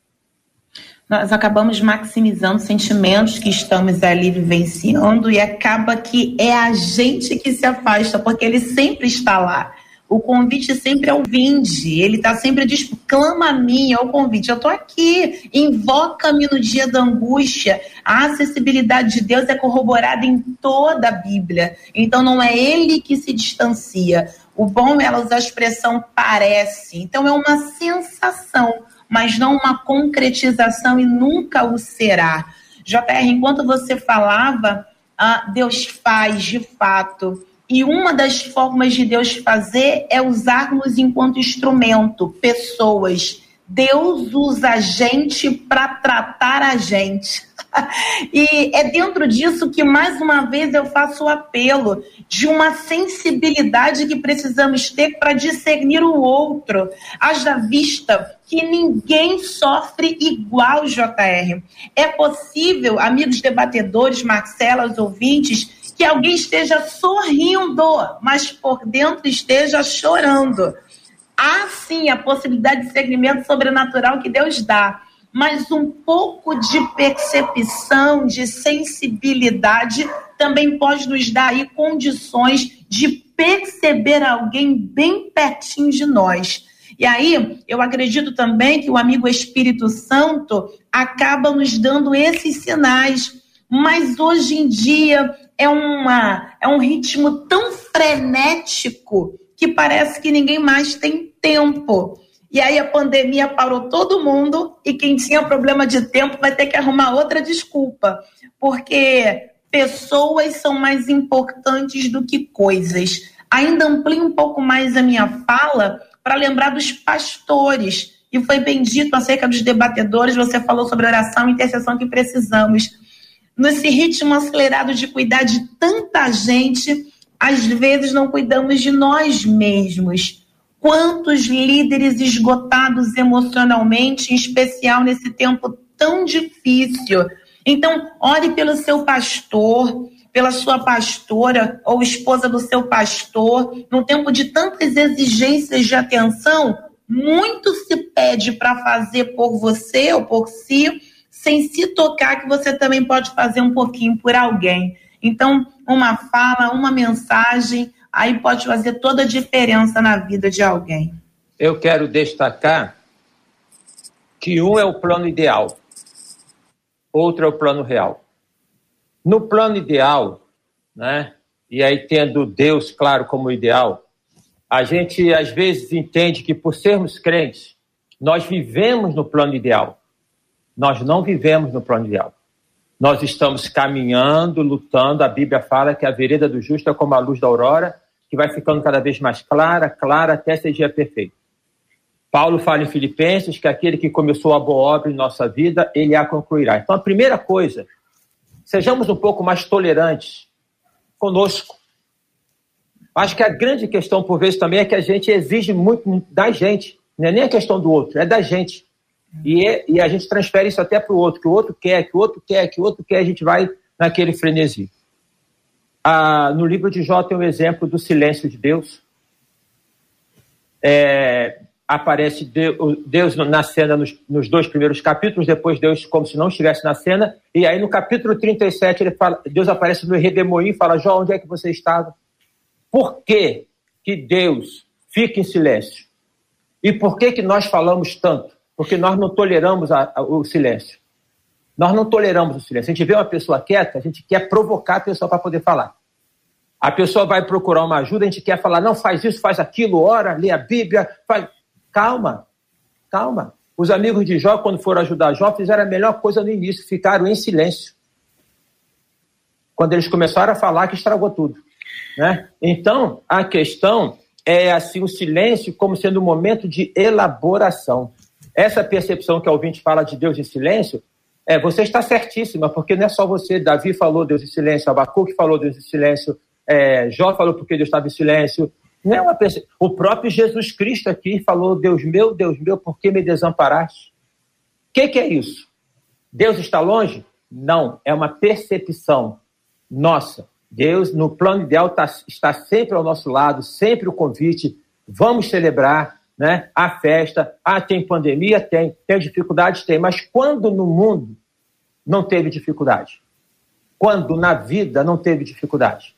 Nós acabamos maximizando sentimentos que estamos ali vivenciando e acaba que é a gente que se afasta, porque ele sempre está lá. O convite sempre é o vinde. Ele está sempre diz, clama a mim, é o convite. Eu estou aqui, invoca-me no dia da angústia. A acessibilidade de Deus é corroborada em toda a Bíblia. Então não é ele que se distancia. O bom ela usar a expressão parece. Então é uma sensação, mas não uma concretização e nunca o será. JR, enquanto você falava, ah, Deus faz de fato e uma das formas de Deus fazer é usarmos enquanto instrumento pessoas. Deus usa a gente para tratar a gente. e é dentro disso que, mais uma vez, eu faço o apelo de uma sensibilidade que precisamos ter para discernir o outro. Haja vista que ninguém sofre igual, JR. É possível, amigos debatedores, Marcela, os ouvintes, que alguém esteja sorrindo, mas por dentro esteja chorando. Há sim a possibilidade de segmento sobrenatural que Deus dá, mas um pouco de percepção, de sensibilidade também pode nos dar aí condições de perceber alguém bem pertinho de nós. E aí, eu acredito também que o amigo Espírito Santo acaba nos dando esses sinais. Mas hoje em dia é, uma, é um ritmo tão frenético que parece que ninguém mais tem tempo. E aí a pandemia parou todo mundo e quem tinha problema de tempo vai ter que arrumar outra desculpa, porque pessoas são mais importantes do que coisas. Ainda amplio um pouco mais a minha fala para lembrar dos pastores. E foi bendito acerca dos debatedores, você falou sobre oração e intercessão que precisamos. Nesse ritmo acelerado de cuidar de tanta gente, às vezes não cuidamos de nós mesmos. Quantos líderes esgotados emocionalmente, em especial nesse tempo tão difícil. Então, ore pelo seu pastor, pela sua pastora ou esposa do seu pastor, num tempo de tantas exigências de atenção, muito se pede para fazer por você ou por si, sem se tocar que você também pode fazer um pouquinho por alguém. Então, uma fala, uma mensagem, aí pode fazer toda a diferença na vida de alguém. Eu quero destacar que um é o plano ideal, outro é o plano real. No plano ideal, né? E aí tendo Deus claro como ideal, a gente às vezes entende que por sermos crentes, nós vivemos no plano ideal. Nós não vivemos no plano ideal. Nós estamos caminhando, lutando. A Bíblia fala que a vereda do justo é como a luz da aurora, que vai ficando cada vez mais clara, clara até ser dia perfeito. Paulo fala em Filipenses que aquele que começou a boa obra em nossa vida, ele a concluirá. Então, a primeira coisa Sejamos um pouco mais tolerantes conosco. Acho que a grande questão, por vezes, também é que a gente exige muito da gente. Não é nem a questão do outro, é da gente. E, e a gente transfere isso até para o outro, que o outro quer, que o outro quer, que o outro quer, a gente vai naquele frenesi. Ah, no livro de Jó tem um exemplo do silêncio de Deus. É, aparece Deus na cena nos, nos, dois primeiros capítulos, depois Deus como se não estivesse na cena, e aí no capítulo 37 ele fala, Deus aparece no redemoinho e fala, Jó, onde é que você estava? Por que, que Deus fica em silêncio? E por que, que nós falamos tanto? Porque nós não toleramos a, a, o silêncio. Nós não toleramos o silêncio. A gente vê uma pessoa quieta, a gente quer provocar a pessoa para poder falar. A pessoa vai procurar uma ajuda, a gente quer falar, não, faz isso, faz aquilo, ora, lê a Bíblia, faz Calma, calma. Os amigos de Jó, quando foram ajudar Jó, fizeram a melhor coisa no início, ficaram em silêncio. Quando eles começaram a falar, que estragou tudo. Né? Então, a questão é assim o silêncio como sendo um momento de elaboração. Essa percepção que o ouvinte fala de Deus em silêncio, é, você está certíssima, porque não é só você. Davi falou Deus em silêncio, Abacuque falou Deus em silêncio, é, Jó falou porque Deus estava em silêncio, não é uma perce... O próprio Jesus Cristo aqui falou: Deus meu, Deus meu, por que me desamparaste? O que, que é isso? Deus está longe? Não, é uma percepção nossa. Deus, no plano ideal, tá, está sempre ao nosso lado, sempre o convite. Vamos celebrar né? a festa. Ah, tem pandemia? Tem. Tem dificuldades? Tem. Mas quando no mundo não teve dificuldade? Quando na vida não teve dificuldade?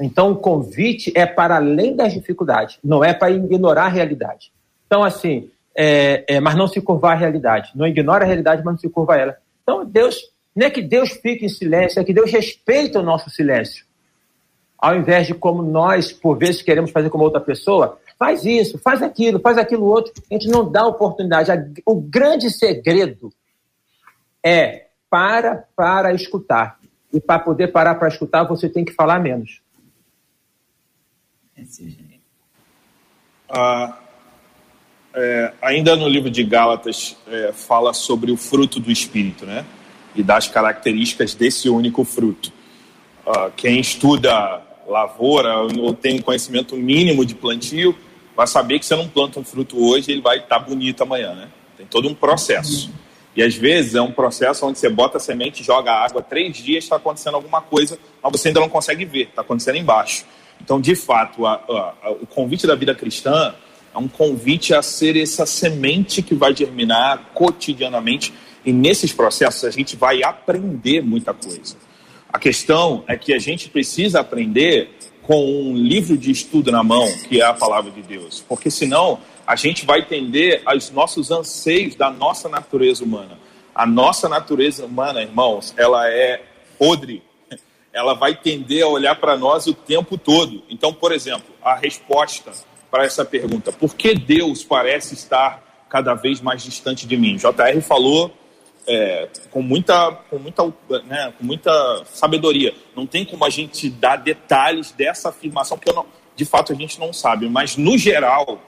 Então, o convite é para além das dificuldades, não é para ignorar a realidade. Então, assim, é, é, mas não se curvar a realidade. Não ignora a realidade, mas não se curva a ela. Então, Deus, não é que Deus fique em silêncio, é que Deus respeita o nosso silêncio. Ao invés de como nós, por vezes, queremos fazer como outra pessoa, faz isso, faz aquilo, faz aquilo outro. A gente não dá oportunidade. O grande segredo é para para escutar. E para poder parar para escutar, você tem que falar menos. Ah, é, ainda no livro de Gálatas é, fala sobre o fruto do Espírito, né? E das características desse único fruto. Ah, quem estuda lavoura ou tem conhecimento mínimo de plantio vai saber que você não planta um fruto hoje ele vai estar tá bonito amanhã, né? Tem todo um processo. E às vezes é um processo onde você bota a semente, joga água, três dias está acontecendo alguma coisa, mas você ainda não consegue ver, está acontecendo embaixo. Então, de fato, a, a, a, o convite da vida cristã é um convite a ser essa semente que vai germinar cotidianamente. E nesses processos a gente vai aprender muita coisa. A questão é que a gente precisa aprender com um livro de estudo na mão, que é a palavra de Deus, porque senão a gente vai entender os nossos anseios da nossa natureza humana. A nossa natureza humana, irmãos, ela é podre. Ela vai tender a olhar para nós o tempo todo. Então, por exemplo, a resposta para essa pergunta, por que Deus parece estar cada vez mais distante de mim? JR falou é, com muita, com muita, né, com muita sabedoria. Não tem como a gente dar detalhes dessa afirmação, porque não, de fato a gente não sabe. Mas no geral,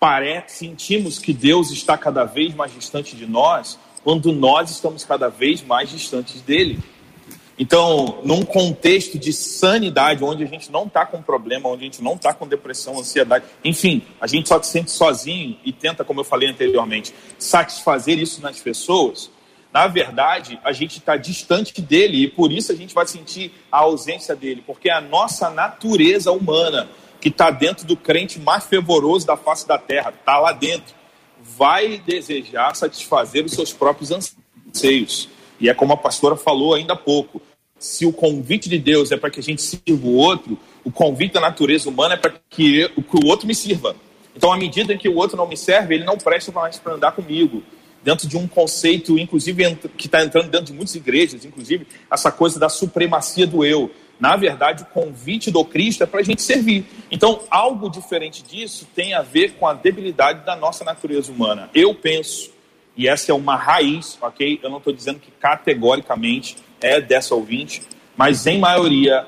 parece, sentimos que Deus está cada vez mais distante de nós, quando nós estamos cada vez mais distantes dele. Então, num contexto de sanidade, onde a gente não está com problema, onde a gente não está com depressão, ansiedade, enfim, a gente só se sente sozinho e tenta, como eu falei anteriormente, satisfazer isso nas pessoas, na verdade, a gente está distante dele e por isso a gente vai sentir a ausência dele, porque é a nossa natureza humana, que está dentro do crente mais fervoroso da face da terra, está lá dentro, vai desejar satisfazer os seus próprios anseios. E é como a pastora falou ainda há pouco: se o convite de Deus é para que a gente sirva o outro, o convite da natureza humana é para que, que o outro me sirva. Então, à medida em que o outro não me serve, ele não presta mais para andar comigo. Dentro de um conceito, inclusive, que está entrando dentro de muitas igrejas, inclusive essa coisa da supremacia do eu. Na verdade, o convite do Cristo é para a gente servir. Então, algo diferente disso tem a ver com a debilidade da nossa natureza humana. Eu penso e essa é uma raiz, ok? Eu não estou dizendo que categoricamente é dessa ouvinte, mas em maioria,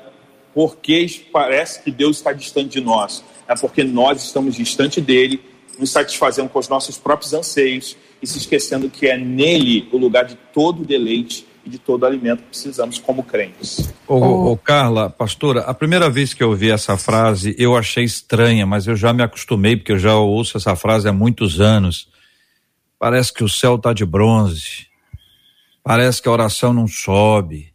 porque parece que Deus está distante de nós, é porque nós estamos distante dele, nos satisfazendo com os nossos próprios anseios e se esquecendo que é nele o lugar de todo deleite e de todo alimento que precisamos como crentes. Ô, ô, Carla, pastora, a primeira vez que eu ouvi essa frase eu achei estranha, mas eu já me acostumei porque eu já ouço essa frase há muitos anos. Parece que o céu está de bronze. Parece que a oração não sobe.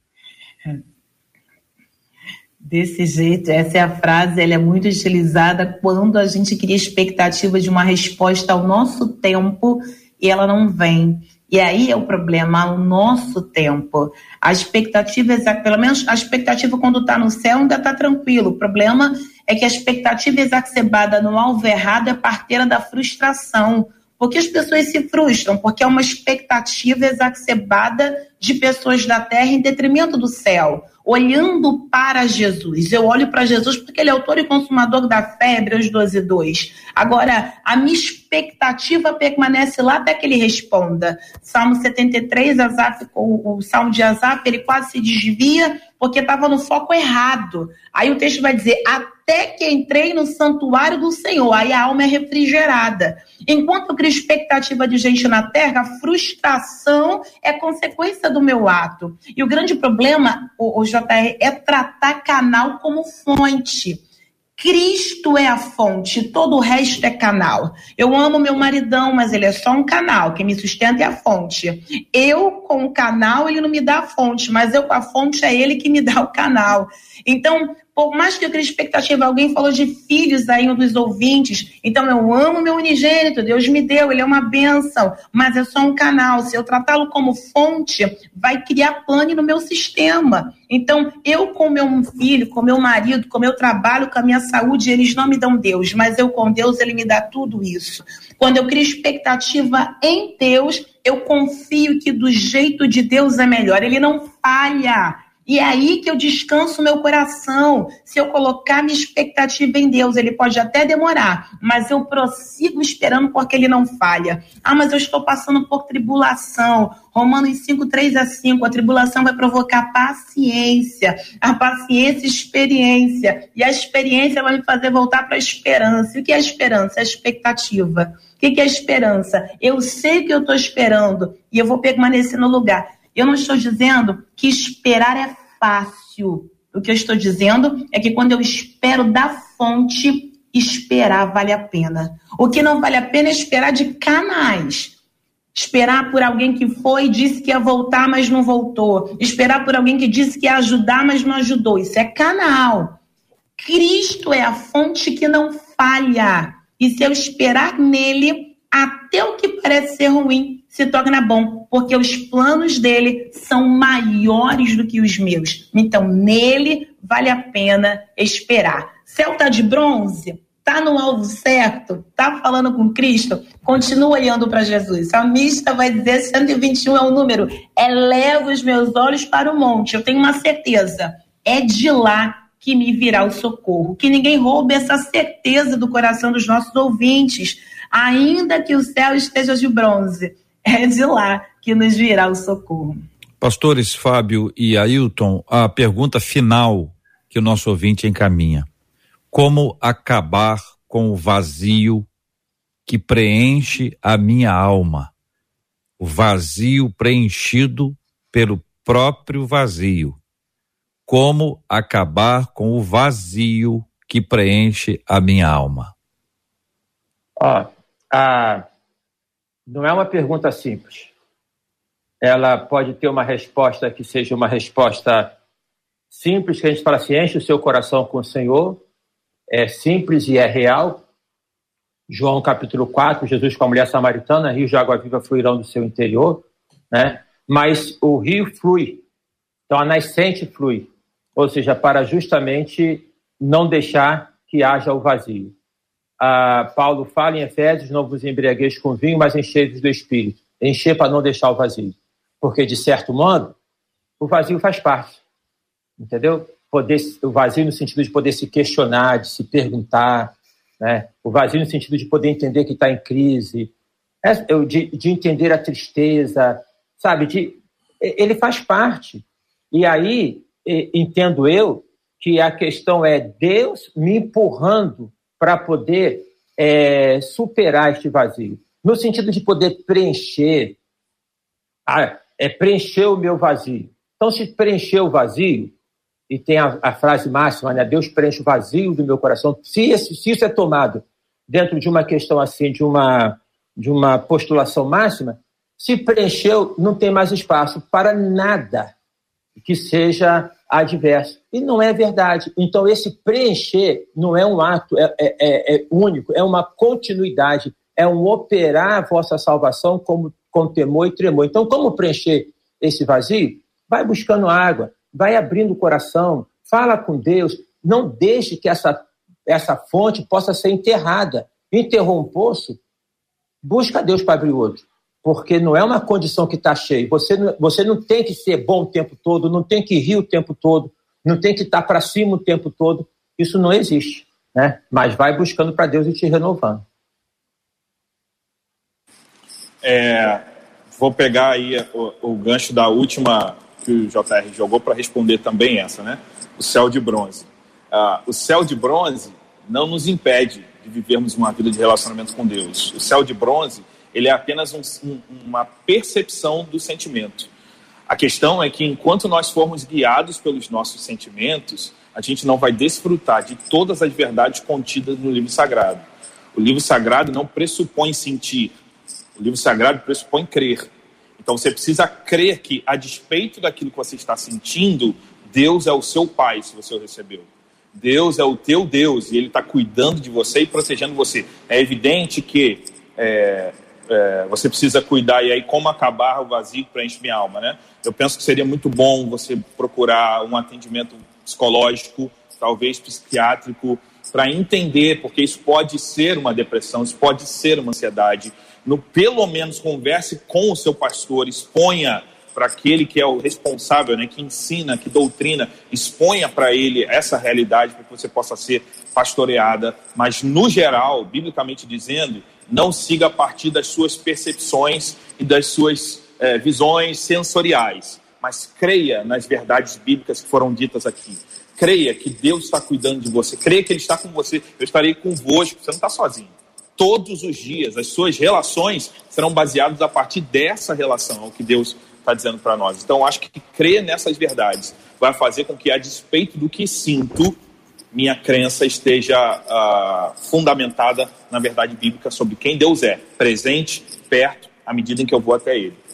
Desse jeito, essa é a frase, ela é muito utilizada quando a gente cria expectativa de uma resposta ao nosso tempo e ela não vem. E aí é o problema, o nosso tempo. A expectativa, pelo menos a expectativa quando está no céu ainda está tranquilo. O problema é que a expectativa exacerbada no alvo errado é parteira da frustração. Porque as pessoas se frustram, porque é uma expectativa exacerbada de pessoas da terra em detrimento do céu, olhando para Jesus. Eu olho para Jesus porque ele é autor e consumador da fé, Hebreus 12, 2. Agora, a minha expectativa permanece lá até que ele responda. Salmo 73, Azaf, o, o Salmo de Azaf, ele quase se desvia porque estava no foco errado. Aí o texto vai dizer: até que entrei no santuário do Senhor, aí a alma é refrigerada. Enquanto eu crio expectativa de gente na terra, a frustração é consequência do meu ato. E o grande problema, o, o JR, é tratar canal como fonte. Cristo é a fonte, todo o resto é canal. Eu amo meu maridão, mas ele é só um canal, quem me sustenta é a fonte. Eu, com o canal, ele não me dá a fonte, mas eu com a fonte é ele que me dá o canal. Então, por mais que eu crie expectativa, alguém falou de filhos aí, um dos ouvintes. Então, eu amo meu unigênito, Deus me deu, ele é uma bênção, mas é só um canal. Se eu tratá-lo como fonte, vai criar pane no meu sistema. Então, eu com meu filho, com meu marido, com meu trabalho, com a minha saúde, eles não me dão Deus, mas eu com Deus, ele me dá tudo isso. Quando eu crio expectativa em Deus, eu confio que do jeito de Deus é melhor. Ele não falha. E é aí que eu descanso meu coração. Se eu colocar minha expectativa em Deus, ele pode até demorar, mas eu prossigo esperando porque ele não falha. Ah, mas eu estou passando por tribulação. Romanos 5, 3 a 5. A tribulação vai provocar paciência. A paciência, experiência. E a experiência vai me fazer voltar para a esperança. E o que é a esperança? É a expectativa. O que é a esperança? Eu sei que eu estou esperando e eu vou permanecer no lugar. Eu não estou dizendo que esperar é fácil. O que eu estou dizendo é que quando eu espero da fonte, esperar vale a pena. O que não vale a pena é esperar de canais. Esperar por alguém que foi e disse que ia voltar, mas não voltou. Esperar por alguém que disse que ia ajudar, mas não ajudou. Isso é canal. Cristo é a fonte que não falha. E se eu esperar nele, até o que parece ser ruim se torna bom, porque os planos dele são maiores do que os meus. Então, nele vale a pena esperar. Céu tá de bronze? Tá no alvo certo? Tá falando com Cristo? Continua olhando para Jesus. A mista vai dizer 121 é o número. Eleva os meus olhos para o monte. Eu tenho uma certeza. É de lá que me virá o socorro. Que ninguém roube essa certeza do coração dos nossos ouvintes. Ainda que o céu esteja de bronze, é de lá que nos virá o socorro. Pastores Fábio e Ailton, a pergunta final que o nosso ouvinte encaminha. Como acabar com o vazio que preenche a minha alma? O vazio preenchido pelo próprio vazio. Como acabar com o vazio que preenche a minha alma? Ó, a não é uma pergunta simples. Ela pode ter uma resposta que seja uma resposta simples, que a gente fala assim, enche o seu coração com o Senhor, é simples e é real. João capítulo 4, Jesus com a mulher samaritana, rios de água viva fluirão do seu interior, né? Mas o rio flui, então a nascente flui, ou seja, para justamente não deixar que haja o vazio ah, Paulo fala em Efésios, não vos embriagueis com vinho, mas enchei-vos do Espírito. Encher para não deixar o vazio. Porque, de certo modo, o vazio faz parte. Entendeu? Poder, o vazio no sentido de poder se questionar, de se perguntar, né? o vazio no sentido de poder entender que está em crise, é, de, de entender a tristeza, sabe? De, ele faz parte. E aí, entendo eu, que a questão é Deus me empurrando para poder é, superar este vazio. No sentido de poder preencher, ah, é preencher o meu vazio. Então, se preencher o vazio, e tem a, a frase máxima, né? Deus preenche o vazio do meu coração. Se, esse, se isso é tomado dentro de uma questão assim, de uma, de uma postulação máxima, se preencheu, não tem mais espaço para nada que seja adverso. E não é verdade. Então, esse preencher não é um ato é, é, é, é único, é uma continuidade, é um operar a vossa salvação como, com temor e tremor. Então, como preencher esse vazio? Vai buscando água, vai abrindo o coração, fala com Deus, não deixe que essa, essa fonte possa ser enterrada. Enterrou um poço, busca Deus para abrir outro porque não é uma condição que está cheia. Você não, você não tem que ser bom o tempo todo, não tem que rir o tempo todo, não tem que estar tá para cima o tempo todo. Isso não existe. Né? Mas vai buscando para Deus e te renovando. É, vou pegar aí o, o, gancho da última que o JR jogou para responder também essa, né? O céu de bronze. Ah, o céu de bronze não nos impede de vivermos uma vida de relacionamento com Deus. O céu de bronze ele é apenas um, um, uma percepção do sentimento. A questão é que enquanto nós formos guiados pelos nossos sentimentos, a gente não vai desfrutar de todas as verdades contidas no livro sagrado. O livro sagrado não pressupõe sentir, o livro sagrado pressupõe crer. Então você precisa crer que, a despeito daquilo que você está sentindo, Deus é o seu Pai, se você o recebeu. Deus é o teu Deus e Ele está cuidando de você e protegendo você. É evidente que é, é, você precisa cuidar e aí como acabar o vazio que preenche minha alma, né? Eu penso que seria muito bom você procurar um atendimento psicológico, talvez psiquiátrico, para entender, porque isso pode ser uma depressão, isso pode ser uma ansiedade. No, pelo menos converse com o seu pastor, exponha para aquele que é o responsável, né, que ensina, que doutrina, exponha para ele essa realidade para que você possa ser pastoreada. Mas, no geral, biblicamente dizendo, não siga a partir das suas percepções e das suas é, visões sensoriais, mas creia nas verdades bíblicas que foram ditas aqui. Creia que Deus está cuidando de você, creia que Ele está com você. Eu estarei convosco, você não está sozinho. Todos os dias, as suas relações serão baseadas a partir dessa relação, é o que Deus está dizendo para nós. Então, acho que crer nessas verdades vai fazer com que, a despeito do que sinto, minha crença esteja uh, fundamentada na verdade bíblica sobre quem Deus é, presente, perto, à medida em que eu vou até Ele.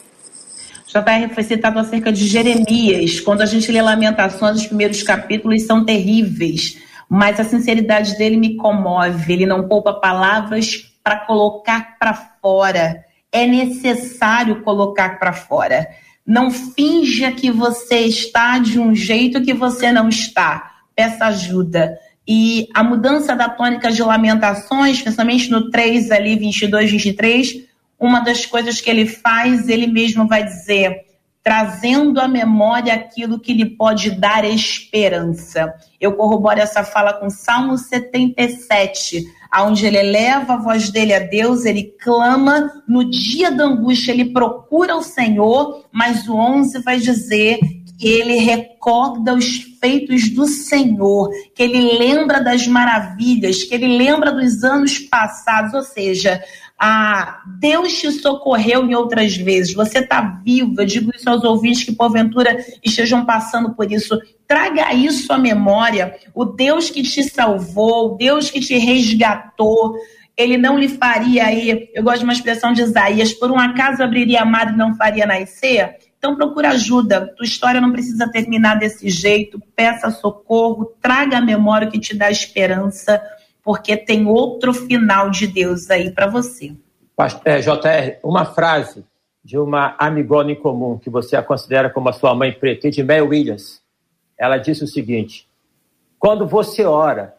JR foi citado acerca de Jeremias. Quando a gente lê Lamentações, os primeiros capítulos são terríveis, mas a sinceridade dele me comove. Ele não poupa palavras para colocar para fora. é necessário colocar para fora. Não finja que você está de um jeito que você não está. Peça ajuda. E a mudança da tônica de lamentações, principalmente no 3 ali, 22, 23, uma das coisas que ele faz, ele mesmo vai dizer, trazendo à memória aquilo que lhe pode dar esperança. Eu corroboro essa fala com Salmo 77, onde ele eleva a voz dele a Deus, ele clama, no dia da angústia ele procura o Senhor, mas o 11 vai dizer que ele recorda os feitos do Senhor, que ele lembra das maravilhas, que ele lembra dos anos passados, ou seja, Deus te socorreu em outras vezes, você está vivo. Eu digo isso aos ouvintes que porventura estejam passando por isso. Traga isso à memória. O Deus que te salvou, o Deus que te resgatou, ele não lhe faria aí, eu gosto de uma expressão de Isaías, por um acaso abriria a mar e não faria nascer? Então procura ajuda. Tua história não precisa terminar desse jeito. Peça socorro, traga a memória que te dá esperança porque tem outro final de Deus aí para você. É, JR, uma frase de uma amigona em comum que você a considera como a sua mãe preta, de Mel Williams. Ela disse o seguinte: quando você ora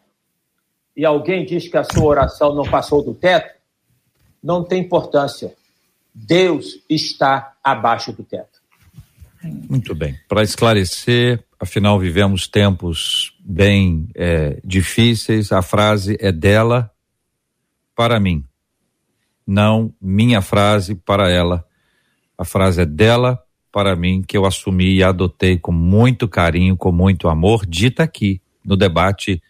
e alguém diz que a sua oração não passou do teto, não tem importância. Deus está abaixo do teto. Muito bem. Para esclarecer, afinal vivemos tempos bem é, difíceis. A frase é dela para mim, não minha frase para ela. A frase é dela para mim, que eu assumi e adotei com muito carinho, com muito amor, dita aqui no debate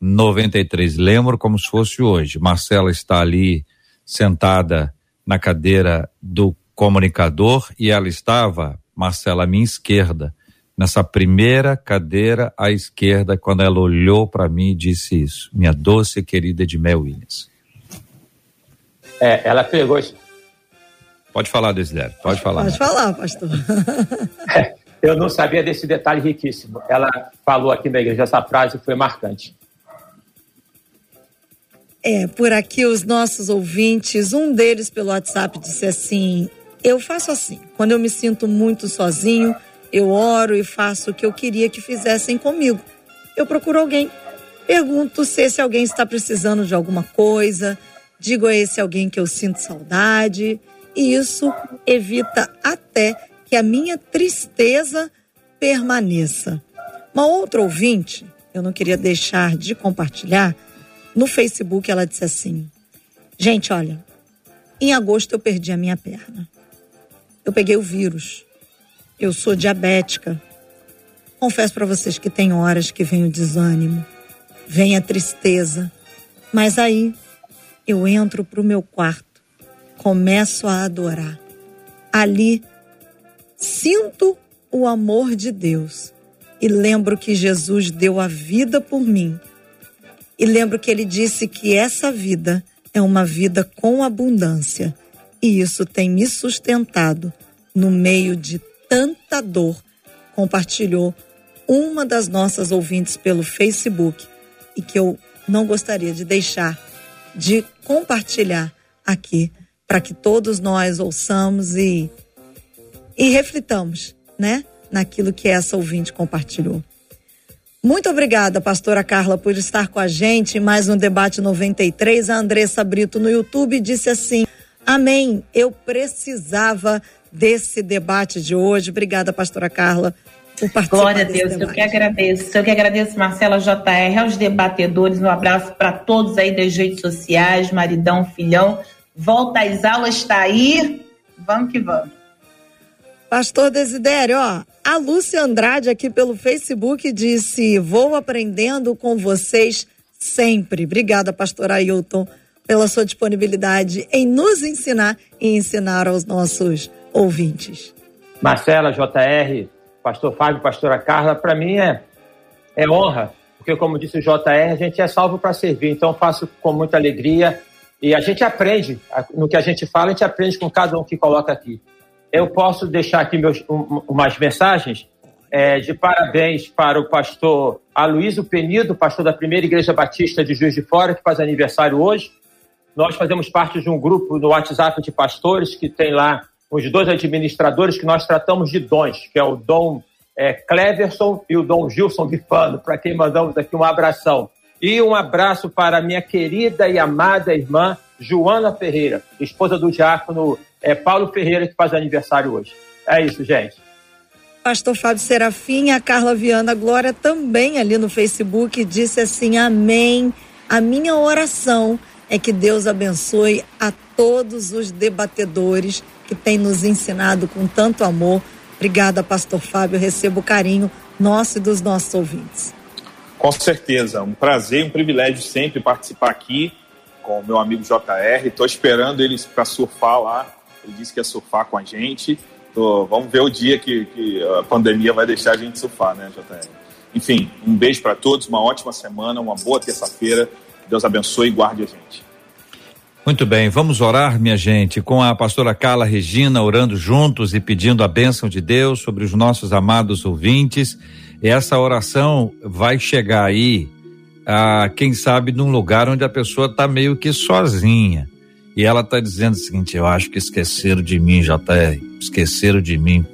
93. Lembro como se fosse hoje. Marcela está ali sentada na cadeira do comunicador e ela estava, Marcela, à minha esquerda nessa primeira cadeira à esquerda quando ela olhou para mim e disse isso. Minha doce e querida Edmel Williams. É, ela pegou isso. Pode falar, Desidério, pode falar. Pode falar, pastor. É, eu não sabia desse detalhe riquíssimo. Ela falou aqui na igreja essa frase foi marcante. É, por aqui os nossos ouvintes, um deles pelo WhatsApp disse assim: Eu faço assim, quando eu me sinto muito sozinho, eu oro e faço o que eu queria que fizessem comigo. Eu procuro alguém, pergunto se esse alguém está precisando de alguma coisa, digo a esse alguém que eu sinto saudade, e isso evita até que a minha tristeza permaneça. Uma outra ouvinte, eu não queria deixar de compartilhar, no Facebook ela disse assim: Gente, olha, em agosto eu perdi a minha perna. Eu peguei o vírus. Eu sou diabética. Confesso para vocês que tem horas que vem o desânimo, vem a tristeza. Mas aí eu entro para o meu quarto, começo a adorar. Ali sinto o amor de Deus e lembro que Jesus deu a vida por mim. E lembro que ele disse que essa vida é uma vida com abundância. E isso tem me sustentado no meio de tanta dor, compartilhou uma das nossas ouvintes pelo Facebook e que eu não gostaria de deixar de compartilhar aqui para que todos nós ouçamos e, e reflitamos, né, naquilo que essa ouvinte compartilhou. Muito obrigada, pastora Carla, por estar com a gente mais um debate 93. A Andressa Brito no YouTube disse assim: Amém. Eu precisava desse debate de hoje. Obrigada, pastora Carla, por participar Glória a Deus, eu que agradeço. Eu que agradeço, Marcela JR, aos debatedores. Um abraço para todos aí das redes sociais, maridão, filhão. Volta às aulas, está aí. Vamos que vamos. Pastor Desidério, ó, a Lúcia Andrade aqui pelo Facebook disse: Vou aprendendo com vocês sempre. Obrigada, pastor Ailton, pela sua disponibilidade em nos ensinar e ensinar aos nossos ouvintes. Marcela, JR, pastor Fábio, pastora Carla, para mim é, é honra, porque como disse o JR, a gente é salvo para servir, então faço com muita alegria e a gente aprende, no que a gente fala, a gente aprende com cada um que coloca aqui. Eu posso deixar aqui meus, um, umas mensagens é, de parabéns para o pastor Aloysio Penido, pastor da primeira Igreja Batista de Juiz de Fora, que faz aniversário hoje. Nós fazemos parte de um grupo no WhatsApp de pastores que tem lá os dois administradores que nós tratamos de dons, que é o Dom é, Cleverson e o Dom Gilson Bifano, para quem mandamos aqui um abração. E um abraço para minha querida e amada irmã Joana Ferreira, esposa do diácono é, Paulo Ferreira, que faz aniversário hoje. É isso, gente. Pastor Fábio Serafim, a Carla Viana Glória também ali no Facebook disse assim: Amém. A minha oração é que Deus abençoe a todos os debatedores que têm nos ensinado com tanto amor. Obrigada, Pastor Fábio. recebo o carinho nosso e dos nossos ouvintes. Com certeza, um prazer, um privilégio sempre participar aqui com o meu amigo JR. Estou esperando ele para surfar lá. Ele disse que ia surfar com a gente. Tô, vamos ver o dia que, que, a pandemia vai deixar a gente surfar, né, JR? Enfim, um beijo para todos, uma ótima semana, uma boa terça-feira. Deus abençoe e guarde a gente. Muito bem, vamos orar, minha gente, com a pastora Carla Regina, orando juntos e pedindo a bênção de Deus sobre os nossos amados ouvintes. Essa oração vai chegar aí, a, quem sabe, num lugar onde a pessoa está meio que sozinha. E ela está dizendo o seguinte: eu acho que esqueceram de mim, JR, esqueceram de mim.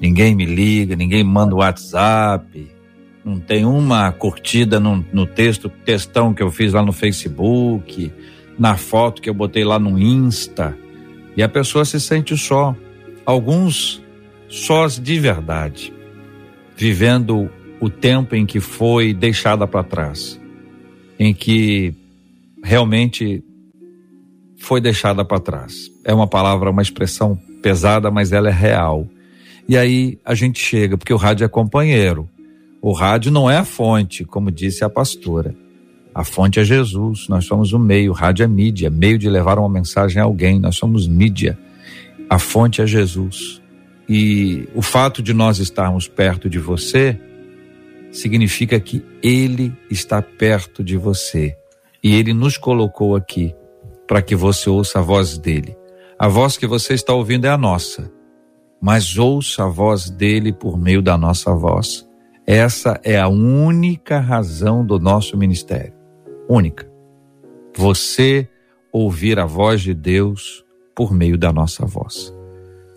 Ninguém me liga, ninguém manda o WhatsApp, não tem uma curtida no, no texto, textão que eu fiz lá no Facebook, na foto que eu botei lá no Insta. E a pessoa se sente só. Alguns sós de verdade vivendo o tempo em que foi deixada para trás, em que realmente foi deixada para trás. É uma palavra, uma expressão pesada, mas ela é real. E aí a gente chega, porque o rádio é companheiro. O rádio não é a fonte, como disse a pastora. A fonte é Jesus, nós somos o meio, rádio é mídia, meio de levar uma mensagem a alguém, nós somos mídia. A fonte é Jesus. E o fato de nós estarmos perto de você significa que Ele está perto de você. E Ele nos colocou aqui para que você ouça a voz dele. A voz que você está ouvindo é a nossa, mas ouça a voz dele por meio da nossa voz. Essa é a única razão do nosso ministério. Única. Você ouvir a voz de Deus por meio da nossa voz.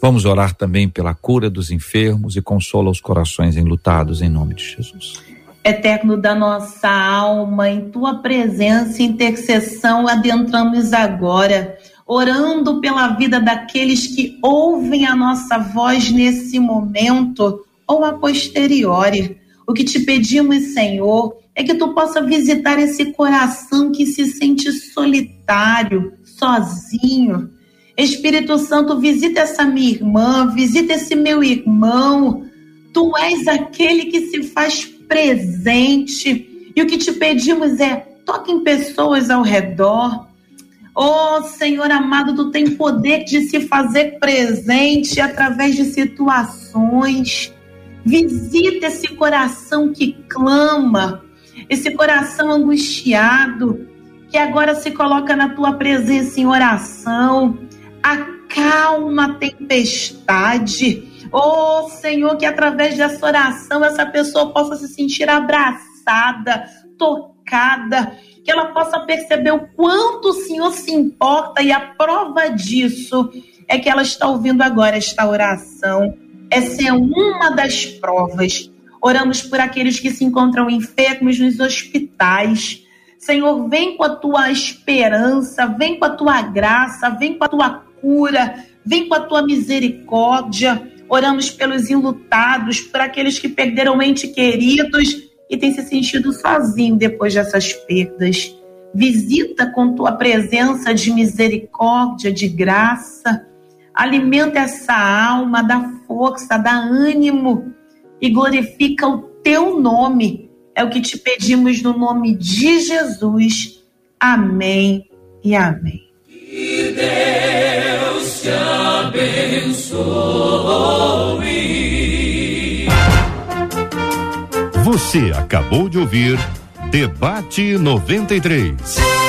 Vamos orar também pela cura dos enfermos e consola os corações enlutados em nome de Jesus. Eterno da nossa alma, em tua presença e intercessão adentramos agora, orando pela vida daqueles que ouvem a nossa voz nesse momento ou a posteriori. O que te pedimos, Senhor, é que tu possa visitar esse coração que se sente solitário, sozinho Espírito Santo, visita essa minha irmã, visita esse meu irmão. Tu és aquele que se faz presente. E o que te pedimos é: toque em pessoas ao redor. Oh, Senhor amado, tu tem poder de se fazer presente através de situações. Visita esse coração que clama, esse coração angustiado, que agora se coloca na tua presença em oração acalma a tempestade. Oh, Senhor, que através dessa oração essa pessoa possa se sentir abraçada, tocada, que ela possa perceber o quanto o Senhor se importa e a prova disso é que ela está ouvindo agora esta oração. Essa é uma das provas. Oramos por aqueles que se encontram enfermos nos hospitais. Senhor, vem com a tua esperança, vem com a tua graça, vem com a tua cura, vem com a tua misericórdia. Oramos pelos enlutados, por aqueles que perderam entes queridos e têm se sentido sozinho depois dessas perdas. Visita com tua presença de misericórdia, de graça. Alimenta essa alma, dá força, dá ânimo e glorifica o teu nome. É o que te pedimos no nome de Jesus. Amém e amém. Que Deus te abençoe. Você acabou de ouvir Debate 93.